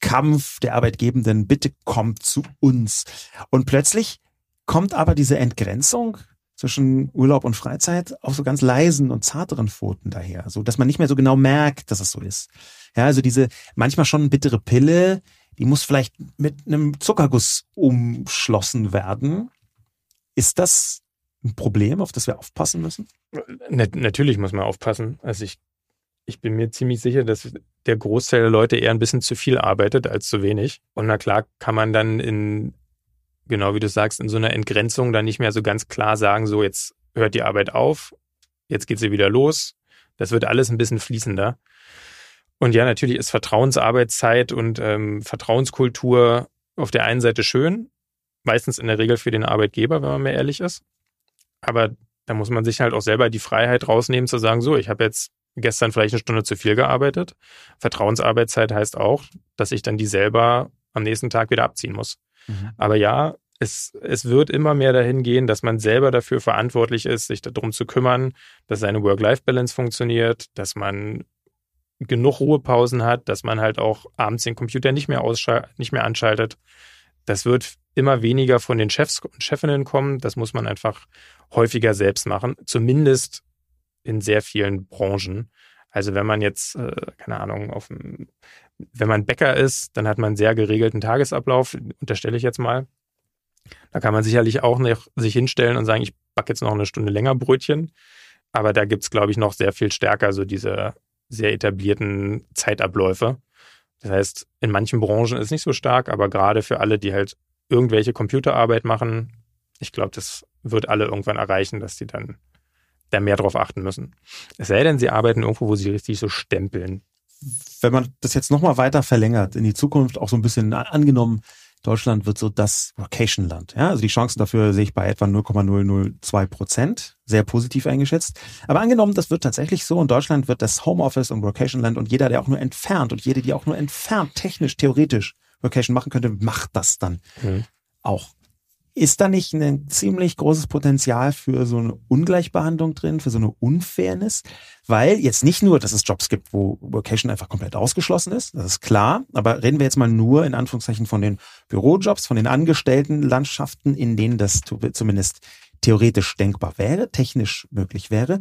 Kampf der Arbeitgebenden, bitte kommt zu uns. Und plötzlich kommt aber diese Entgrenzung zwischen Urlaub und Freizeit auf so ganz leisen und zarteren Pfoten daher, so dass man nicht mehr so genau merkt, dass es so ist. Ja, also diese manchmal schon bittere Pille, die muss vielleicht mit einem Zuckerguss umschlossen werden. Ist das ein Problem, auf das wir aufpassen müssen? Natürlich muss man aufpassen. Also ich, ich bin mir ziemlich sicher, dass der Großteil der Leute eher ein bisschen zu viel arbeitet als zu wenig. Und na klar kann man dann in, genau wie du sagst, in so einer Entgrenzung dann nicht mehr so ganz klar sagen, so jetzt hört die Arbeit auf, jetzt geht sie wieder los. Das wird alles ein bisschen fließender. Und ja, natürlich ist Vertrauensarbeitszeit und ähm, Vertrauenskultur auf der einen Seite schön, meistens in der Regel für den Arbeitgeber, wenn man mehr ehrlich ist. Aber da muss man sich halt auch selber die Freiheit rausnehmen zu sagen, so, ich habe jetzt gestern vielleicht eine Stunde zu viel gearbeitet. Vertrauensarbeitszeit heißt auch, dass ich dann die selber am nächsten Tag wieder abziehen muss. Mhm. Aber ja, es, es wird immer mehr dahin gehen, dass man selber dafür verantwortlich ist, sich darum zu kümmern, dass seine Work-Life-Balance funktioniert, dass man genug Ruhepausen hat, dass man halt auch abends den Computer nicht mehr, nicht mehr anschaltet. Das wird immer weniger von den Chefs und Chefinnen kommen. Das muss man einfach häufiger selbst machen. Zumindest in sehr vielen Branchen. Also wenn man jetzt, äh, keine Ahnung, auf dem, wenn man Bäcker ist, dann hat man einen sehr geregelten Tagesablauf, unterstelle ich jetzt mal. Da kann man sicherlich auch noch sich hinstellen und sagen, ich backe jetzt noch eine Stunde länger Brötchen. Aber da gibt's glaube ich, noch sehr viel stärker so diese sehr etablierten Zeitabläufe. Das heißt, in manchen Branchen ist es nicht so stark, aber gerade für alle, die halt irgendwelche Computerarbeit machen, ich glaube, das wird alle irgendwann erreichen, dass die dann da mehr drauf achten müssen. Es sei denn, sie arbeiten irgendwo, wo sie richtig so stempeln. Wenn man das jetzt nochmal weiter verlängert, in die Zukunft auch so ein bisschen angenommen, Deutschland wird so das Vacation-Land. Ja, also die Chancen dafür sehe ich bei etwa 0,002 Prozent. Sehr positiv eingeschätzt. Aber angenommen, das wird tatsächlich so und Deutschland wird das Homeoffice und Vacation-Land und jeder, der auch nur entfernt und jede, die auch nur entfernt, technisch, theoretisch Vacation machen könnte, macht das dann mhm. auch. Ist da nicht ein ziemlich großes Potenzial für so eine Ungleichbehandlung drin, für so eine Unfairness? Weil jetzt nicht nur, dass es Jobs gibt, wo Vocation einfach komplett ausgeschlossen ist, das ist klar, aber reden wir jetzt mal nur in Anführungszeichen von den Bürojobs, von den Angestelltenlandschaften, in denen das zumindest theoretisch denkbar wäre, technisch möglich wäre.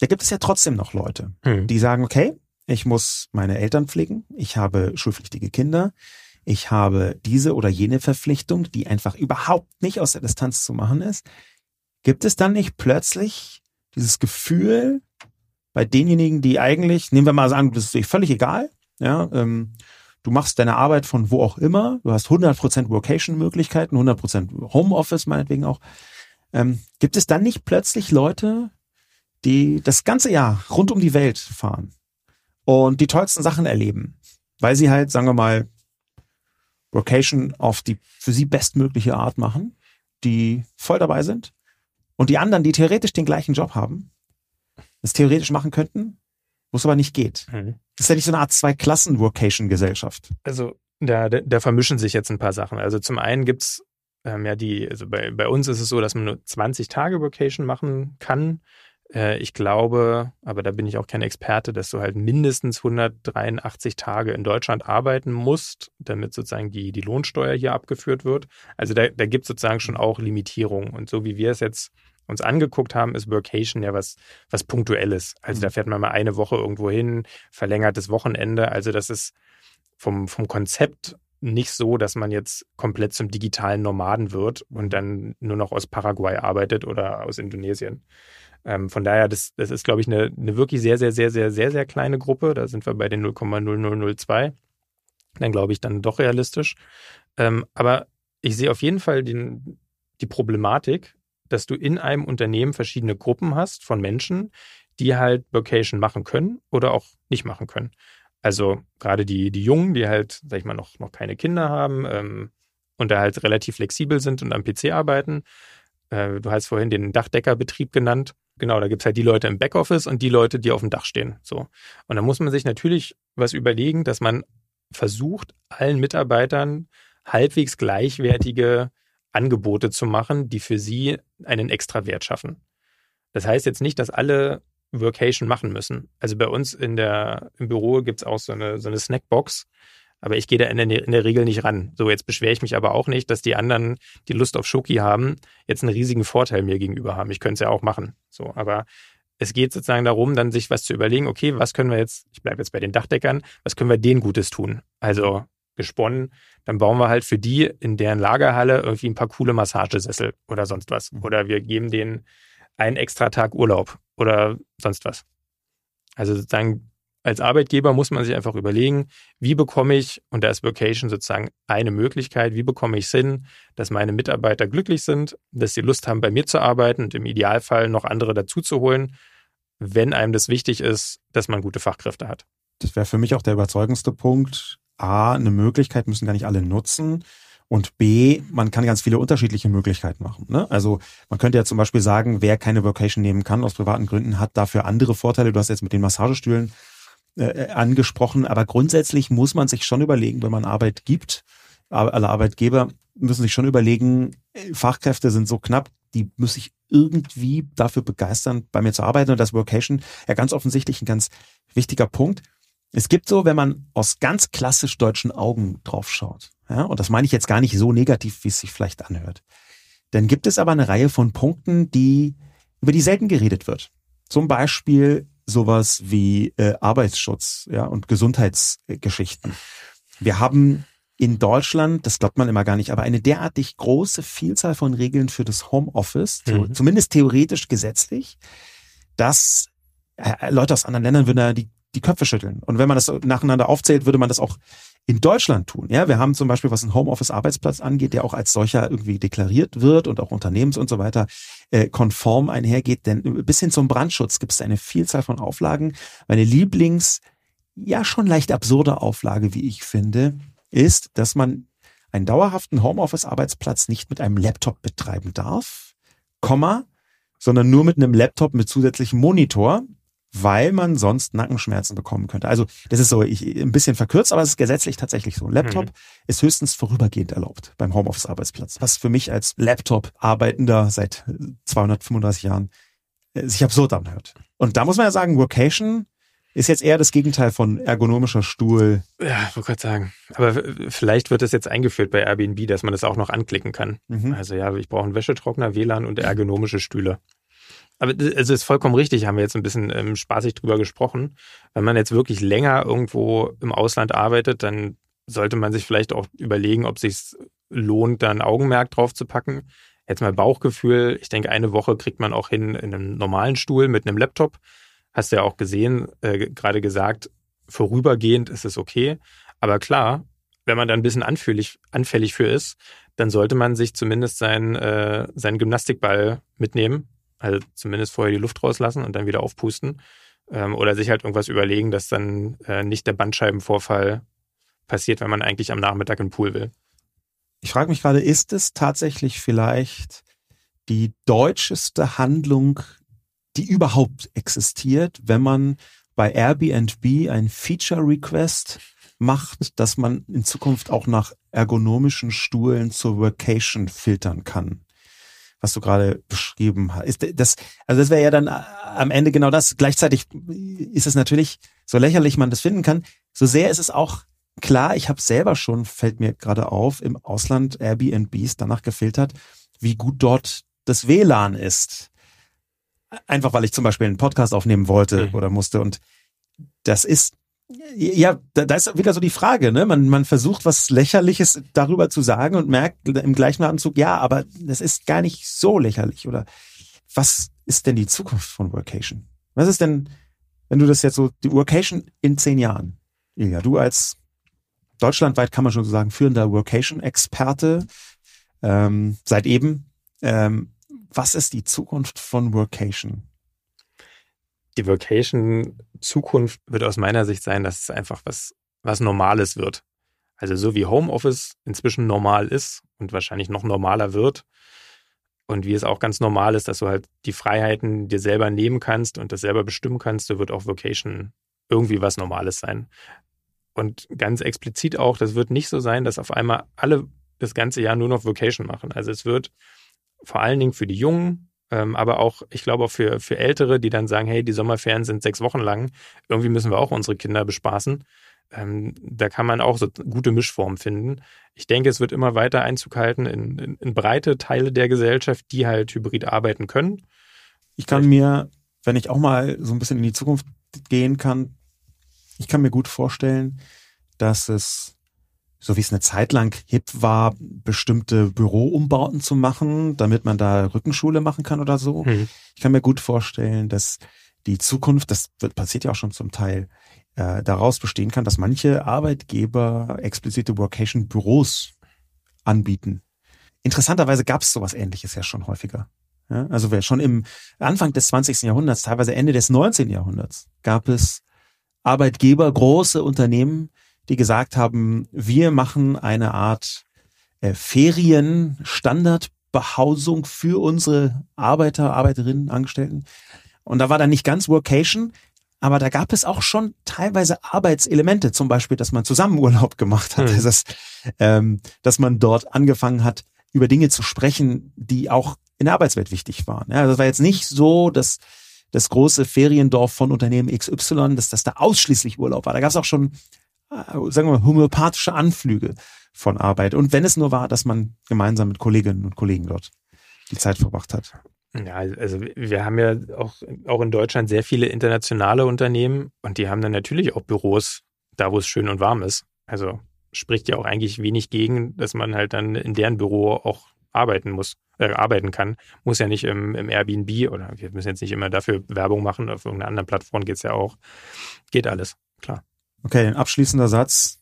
Da gibt es ja trotzdem noch Leute, hm. die sagen, okay, ich muss meine Eltern pflegen, ich habe schulpflichtige Kinder, ich habe diese oder jene Verpflichtung, die einfach überhaupt nicht aus der Distanz zu machen ist, gibt es dann nicht plötzlich dieses Gefühl bei denjenigen, die eigentlich, nehmen wir mal sagen, das ist völlig egal, ja, ähm, du machst deine Arbeit von wo auch immer, du hast 100% Vocation-Möglichkeiten, 100% Homeoffice meinetwegen auch, ähm, gibt es dann nicht plötzlich Leute, die das ganze Jahr rund um die Welt fahren und die tollsten Sachen erleben, weil sie halt, sagen wir mal, Vocation auf die für sie bestmögliche Art machen, die voll dabei sind. Und die anderen, die theoretisch den gleichen Job haben, es theoretisch machen könnten, wo es aber nicht geht. Mhm. Das ist ja nicht so eine Art Zwei-Klassen-Vocation-Gesellschaft. Also da, da, da vermischen sich jetzt ein paar Sachen. Also zum einen gibt's ähm, ja die, also bei, bei uns ist es so, dass man nur 20 Tage Vocation machen kann. Äh, ich glaube, aber da bin ich auch kein Experte, dass du halt mindestens 183 Tage in Deutschland arbeiten musst, damit sozusagen die, die Lohnsteuer hier abgeführt wird. Also da, da gibt es sozusagen schon auch Limitierungen. Und so wie wir es jetzt uns angeguckt haben, ist Workation ja was, was Punktuelles. Also da mhm. fährt man mal eine Woche irgendwo hin, verlängertes Wochenende. Also das ist vom, vom Konzept nicht so, dass man jetzt komplett zum digitalen Nomaden wird und dann nur noch aus Paraguay arbeitet oder aus Indonesien. Ähm, von daher, das, das ist, glaube ich, eine, eine wirklich sehr, sehr, sehr, sehr, sehr, sehr kleine Gruppe. Da sind wir bei den 0,0002. Dann glaube ich dann doch realistisch. Ähm, aber ich sehe auf jeden Fall den, die Problematik, dass du in einem Unternehmen verschiedene Gruppen hast von Menschen, die halt Vocation machen können oder auch nicht machen können. Also gerade die, die Jungen, die halt, sag ich mal, noch, noch keine Kinder haben ähm, und da halt relativ flexibel sind und am PC arbeiten. Äh, du hast vorhin den Dachdeckerbetrieb genannt. Genau, da gibt's halt die Leute im Backoffice und die Leute, die auf dem Dach stehen. So. Und da muss man sich natürlich was überlegen, dass man versucht, allen Mitarbeitern halbwegs gleichwertige Angebote zu machen, die für sie einen extra Wert schaffen. Das heißt jetzt nicht, dass alle Workation machen müssen. Also bei uns in der, im Büro gibt's auch so eine, so eine Snackbox, aber ich gehe da in der, in der Regel nicht ran. So, jetzt beschwere ich mich aber auch nicht, dass die anderen, die Lust auf Schoki haben, jetzt einen riesigen Vorteil mir gegenüber haben. Ich könnte es ja auch machen. So, aber es geht sozusagen darum, dann sich was zu überlegen, okay, was können wir jetzt, ich bleibe jetzt bei den Dachdeckern, was können wir denen Gutes tun? Also gesponnen, dann bauen wir halt für die in deren Lagerhalle irgendwie ein paar coole Massagesessel oder sonst was. Mhm. Oder wir geben denen einen extra Tag Urlaub oder sonst was. Also sozusagen als Arbeitgeber muss man sich einfach überlegen, wie bekomme ich, und da ist Vocation sozusagen eine Möglichkeit, wie bekomme ich es hin, dass meine Mitarbeiter glücklich sind, dass sie Lust haben, bei mir zu arbeiten und im Idealfall noch andere dazu zu holen, wenn einem das wichtig ist, dass man gute Fachkräfte hat. Das wäre für mich auch der überzeugendste Punkt. A, eine Möglichkeit müssen gar nicht alle nutzen. Und B, man kann ganz viele unterschiedliche Möglichkeiten machen. Ne? Also man könnte ja zum Beispiel sagen, wer keine Vocation nehmen kann aus privaten Gründen, hat dafür andere Vorteile. Du hast jetzt mit den Massagestühlen äh, äh, angesprochen. Aber grundsätzlich muss man sich schon überlegen, wenn man Arbeit gibt, alle Arbeitgeber müssen sich schon überlegen, äh, Fachkräfte sind so knapp, die muss ich irgendwie dafür begeistern, bei mir zu arbeiten. Und das Vocation ja ganz offensichtlich ein ganz wichtiger Punkt. Es gibt so, wenn man aus ganz klassisch deutschen Augen drauf schaut, ja, und das meine ich jetzt gar nicht so negativ, wie es sich vielleicht anhört, dann gibt es aber eine Reihe von Punkten, die, über die selten geredet wird. Zum Beispiel sowas wie äh, Arbeitsschutz ja, und Gesundheitsgeschichten. Wir haben in Deutschland, das glaubt man immer gar nicht, aber eine derartig große Vielzahl von Regeln für das Homeoffice, mhm. zumindest theoretisch gesetzlich, dass äh, Leute aus anderen Ländern würden da die die Köpfe schütteln. Und wenn man das nacheinander aufzählt, würde man das auch in Deutschland tun. Ja, wir haben zum Beispiel, was ein Homeoffice-Arbeitsplatz angeht, der auch als solcher irgendwie deklariert wird und auch Unternehmens und so weiter äh, konform einhergeht. Denn bis hin zum Brandschutz gibt es eine Vielzahl von Auflagen. Meine Lieblings, ja schon leicht absurde Auflage, wie ich finde, ist, dass man einen dauerhaften Homeoffice-Arbeitsplatz nicht mit einem Laptop betreiben darf, Komma, sondern nur mit einem Laptop mit zusätzlichem Monitor, weil man sonst Nackenschmerzen bekommen könnte. Also das ist so ich, ein bisschen verkürzt, aber es ist gesetzlich tatsächlich so. Ein Laptop mhm. ist höchstens vorübergehend erlaubt beim Homeoffice-Arbeitsplatz, was für mich als Laptop-Arbeitender seit 235 Jahren äh, sich absurd anhört. Und da muss man ja sagen, Workation ist jetzt eher das Gegenteil von ergonomischer Stuhl. Ja, ich wollte gerade sagen. Aber vielleicht wird das jetzt eingeführt bei Airbnb, dass man das auch noch anklicken kann. Mhm. Also ja, ich brauche einen Wäschetrockner, WLAN und ergonomische Stühle. Aber es ist vollkommen richtig, haben wir jetzt ein bisschen ähm, spaßig drüber gesprochen. Wenn man jetzt wirklich länger irgendwo im Ausland arbeitet, dann sollte man sich vielleicht auch überlegen, ob es sich lohnt, da ein Augenmerk drauf zu packen. Jetzt mal Bauchgefühl. Ich denke, eine Woche kriegt man auch hin in einem normalen Stuhl mit einem Laptop. Hast du ja auch gesehen, äh, gerade gesagt, vorübergehend ist es okay. Aber klar, wenn man da ein bisschen anfällig, anfällig für ist, dann sollte man sich zumindest sein, äh, seinen Gymnastikball mitnehmen also zumindest vorher die Luft rauslassen und dann wieder aufpusten. Ähm, oder sich halt irgendwas überlegen, dass dann äh, nicht der Bandscheibenvorfall passiert, wenn man eigentlich am Nachmittag im Pool will. Ich frage mich gerade, ist es tatsächlich vielleicht die deutscheste Handlung, die überhaupt existiert, wenn man bei Airbnb ein Feature Request macht, dass man in Zukunft auch nach ergonomischen Stuhlen zur Workation filtern kann? Was du gerade beschrieben hast. Ist das, also das wäre ja dann äh, am Ende genau das. Gleichzeitig ist es natürlich, so lächerlich man das finden kann, so sehr ist es auch klar, ich habe selber schon, fällt mir gerade auf, im Ausland Airbnbs danach gefiltert, wie gut dort das WLAN ist. Einfach weil ich zum Beispiel einen Podcast aufnehmen wollte mhm. oder musste. Und das ist ja, da, da ist wieder so die Frage, ne? Man, man versucht was Lächerliches darüber zu sagen und merkt im gleichen Atemzug, ja, aber das ist gar nicht so lächerlich. Oder was ist denn die Zukunft von Workation? Was ist denn, wenn du das jetzt so, die Workation in zehn Jahren, Ilja, du als deutschlandweit kann man schon so sagen, führender Workation-Experte ähm, seit eben, ähm, was ist die Zukunft von Workation? Die Vocation-Zukunft wird aus meiner Sicht sein, dass es einfach was, was Normales wird. Also so wie Homeoffice inzwischen normal ist und wahrscheinlich noch normaler wird und wie es auch ganz normal ist, dass du halt die Freiheiten dir selber nehmen kannst und das selber bestimmen kannst, so wird auch Vocation irgendwie was Normales sein. Und ganz explizit auch, das wird nicht so sein, dass auf einmal alle das ganze Jahr nur noch Vocation machen. Also es wird vor allen Dingen für die Jungen aber auch, ich glaube, auch für, für Ältere, die dann sagen, hey, die Sommerferien sind sechs Wochen lang, irgendwie müssen wir auch unsere Kinder bespaßen. Ähm, da kann man auch so gute Mischformen finden. Ich denke, es wird immer weiter Einzug halten in, in, in breite Teile der Gesellschaft, die halt hybrid arbeiten können. Ich kann mir, wenn ich auch mal so ein bisschen in die Zukunft gehen kann, ich kann mir gut vorstellen, dass es so wie es eine Zeit lang hip war, bestimmte Büroumbauten zu machen, damit man da Rückenschule machen kann oder so. Mhm. Ich kann mir gut vorstellen, dass die Zukunft, das wird, passiert ja auch schon zum Teil, äh, daraus bestehen kann, dass manche Arbeitgeber explizite Workation-Büros anbieten. Interessanterweise gab es sowas ähnliches ja schon häufiger. Ja, also schon im Anfang des 20. Jahrhunderts, teilweise Ende des 19. Jahrhunderts, gab es Arbeitgeber, große Unternehmen, die gesagt haben, wir machen eine Art äh, Ferien-Standardbehausung für unsere Arbeiter, Arbeiterinnen, Angestellten. Und da war dann nicht ganz Workation, aber da gab es auch schon teilweise Arbeitselemente, zum Beispiel, dass man zusammen Urlaub gemacht hat, mhm. dass, ähm, dass man dort angefangen hat, über Dinge zu sprechen, die auch in der Arbeitswelt wichtig waren. Ja, das war jetzt nicht so, dass das große Feriendorf von Unternehmen XY, dass das da ausschließlich Urlaub war. Da gab es auch schon sagen wir mal, homöopathische Anflüge von Arbeit. Und wenn es nur war, dass man gemeinsam mit Kolleginnen und Kollegen dort die Zeit verbracht hat. Ja, also wir haben ja auch, auch in Deutschland sehr viele internationale Unternehmen und die haben dann natürlich auch Büros da, wo es schön und warm ist. Also spricht ja auch eigentlich wenig gegen, dass man halt dann in deren Büro auch arbeiten muss, äh, arbeiten kann. Muss ja nicht im, im Airbnb oder wir müssen jetzt nicht immer dafür Werbung machen, auf irgendeiner anderen Plattform geht's ja auch. Geht alles, klar. Okay, ein abschließender Satz.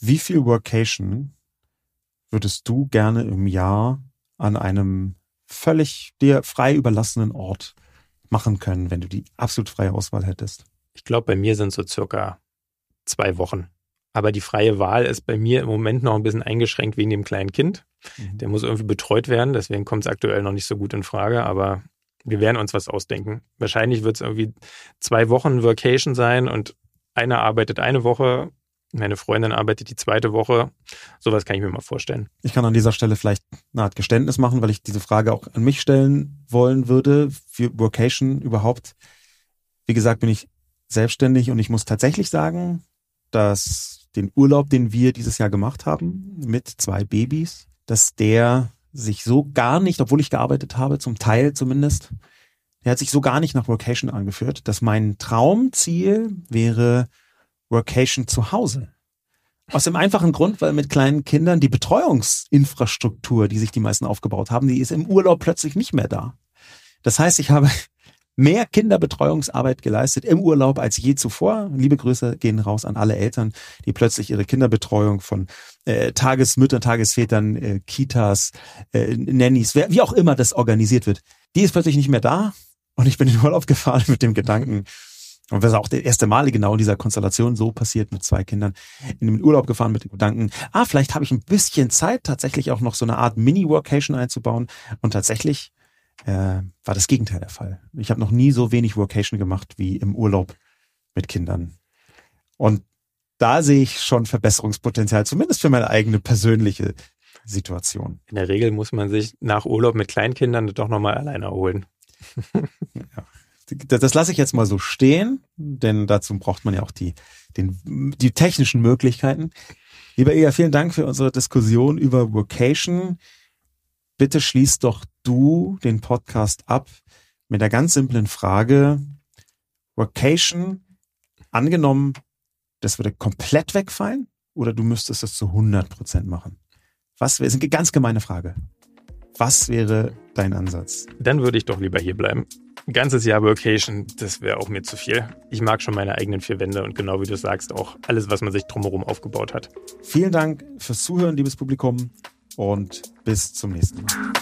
Wie viel Workation würdest du gerne im Jahr an einem völlig dir frei überlassenen Ort machen können, wenn du die absolut freie Auswahl hättest? Ich glaube, bei mir sind so circa zwei Wochen. Aber die freie Wahl ist bei mir im Moment noch ein bisschen eingeschränkt wegen dem kleinen Kind. Mhm. Der muss irgendwie betreut werden, deswegen kommt es aktuell noch nicht so gut in Frage, aber wir werden uns was ausdenken. Wahrscheinlich wird es irgendwie zwei Wochen Vacation sein und einer arbeitet eine Woche, meine Freundin arbeitet die zweite Woche. Sowas kann ich mir mal vorstellen. Ich kann an dieser Stelle vielleicht eine Art Geständnis machen, weil ich diese Frage auch an mich stellen wollen würde. Für Vocation überhaupt. Wie gesagt, bin ich selbstständig und ich muss tatsächlich sagen, dass den Urlaub, den wir dieses Jahr gemacht haben mit zwei Babys, dass der sich so gar nicht, obwohl ich gearbeitet habe, zum Teil zumindest, der hat sich so gar nicht nach Vocation angeführt, dass mein Traumziel wäre, Workation zu Hause. Aus dem einfachen Grund, weil mit kleinen Kindern die Betreuungsinfrastruktur, die sich die meisten aufgebaut haben, die ist im Urlaub plötzlich nicht mehr da. Das heißt, ich habe mehr Kinderbetreuungsarbeit geleistet im Urlaub als je zuvor. Liebe Grüße gehen raus an alle Eltern, die plötzlich ihre Kinderbetreuung von äh, Tagesmüttern, Tagesvätern, äh, Kitas, äh, Nannies, wer, wie auch immer das organisiert wird, die ist plötzlich nicht mehr da. Und ich bin in den Urlaub gefahren [laughs] mit dem Gedanken, und das ist auch das erste Mal genau in dieser Konstellation so passiert mit zwei Kindern in den Urlaub gefahren mit dem Gedanken, ah, vielleicht habe ich ein bisschen Zeit, tatsächlich auch noch so eine Art Mini-Workation einzubauen. Und tatsächlich äh, war das Gegenteil der Fall. Ich habe noch nie so wenig Workation gemacht wie im Urlaub mit Kindern. Und da sehe ich schon Verbesserungspotenzial, zumindest für meine eigene persönliche Situation. In der Regel muss man sich nach Urlaub mit Kleinkindern doch nochmal alleine erholen. Ja das lasse ich jetzt mal so stehen, denn dazu braucht man ja auch die, den, die technischen Möglichkeiten. Lieber Ea, vielen Dank für unsere Diskussion über Vocation. Bitte schließ doch du den Podcast ab mit der ganz simplen Frage, Vocation, angenommen, das würde komplett wegfallen oder du müsstest es zu 100 Prozent machen? Was wäre, ist eine ganz gemeine Frage. Was wäre dein Ansatz? Dann würde ich doch lieber hier bleiben. Ein ganzes Jahr Workation, das wäre auch mir zu viel. Ich mag schon meine eigenen vier Wände und genau wie du sagst, auch alles, was man sich drumherum aufgebaut hat. Vielen Dank fürs Zuhören, liebes Publikum, und bis zum nächsten Mal.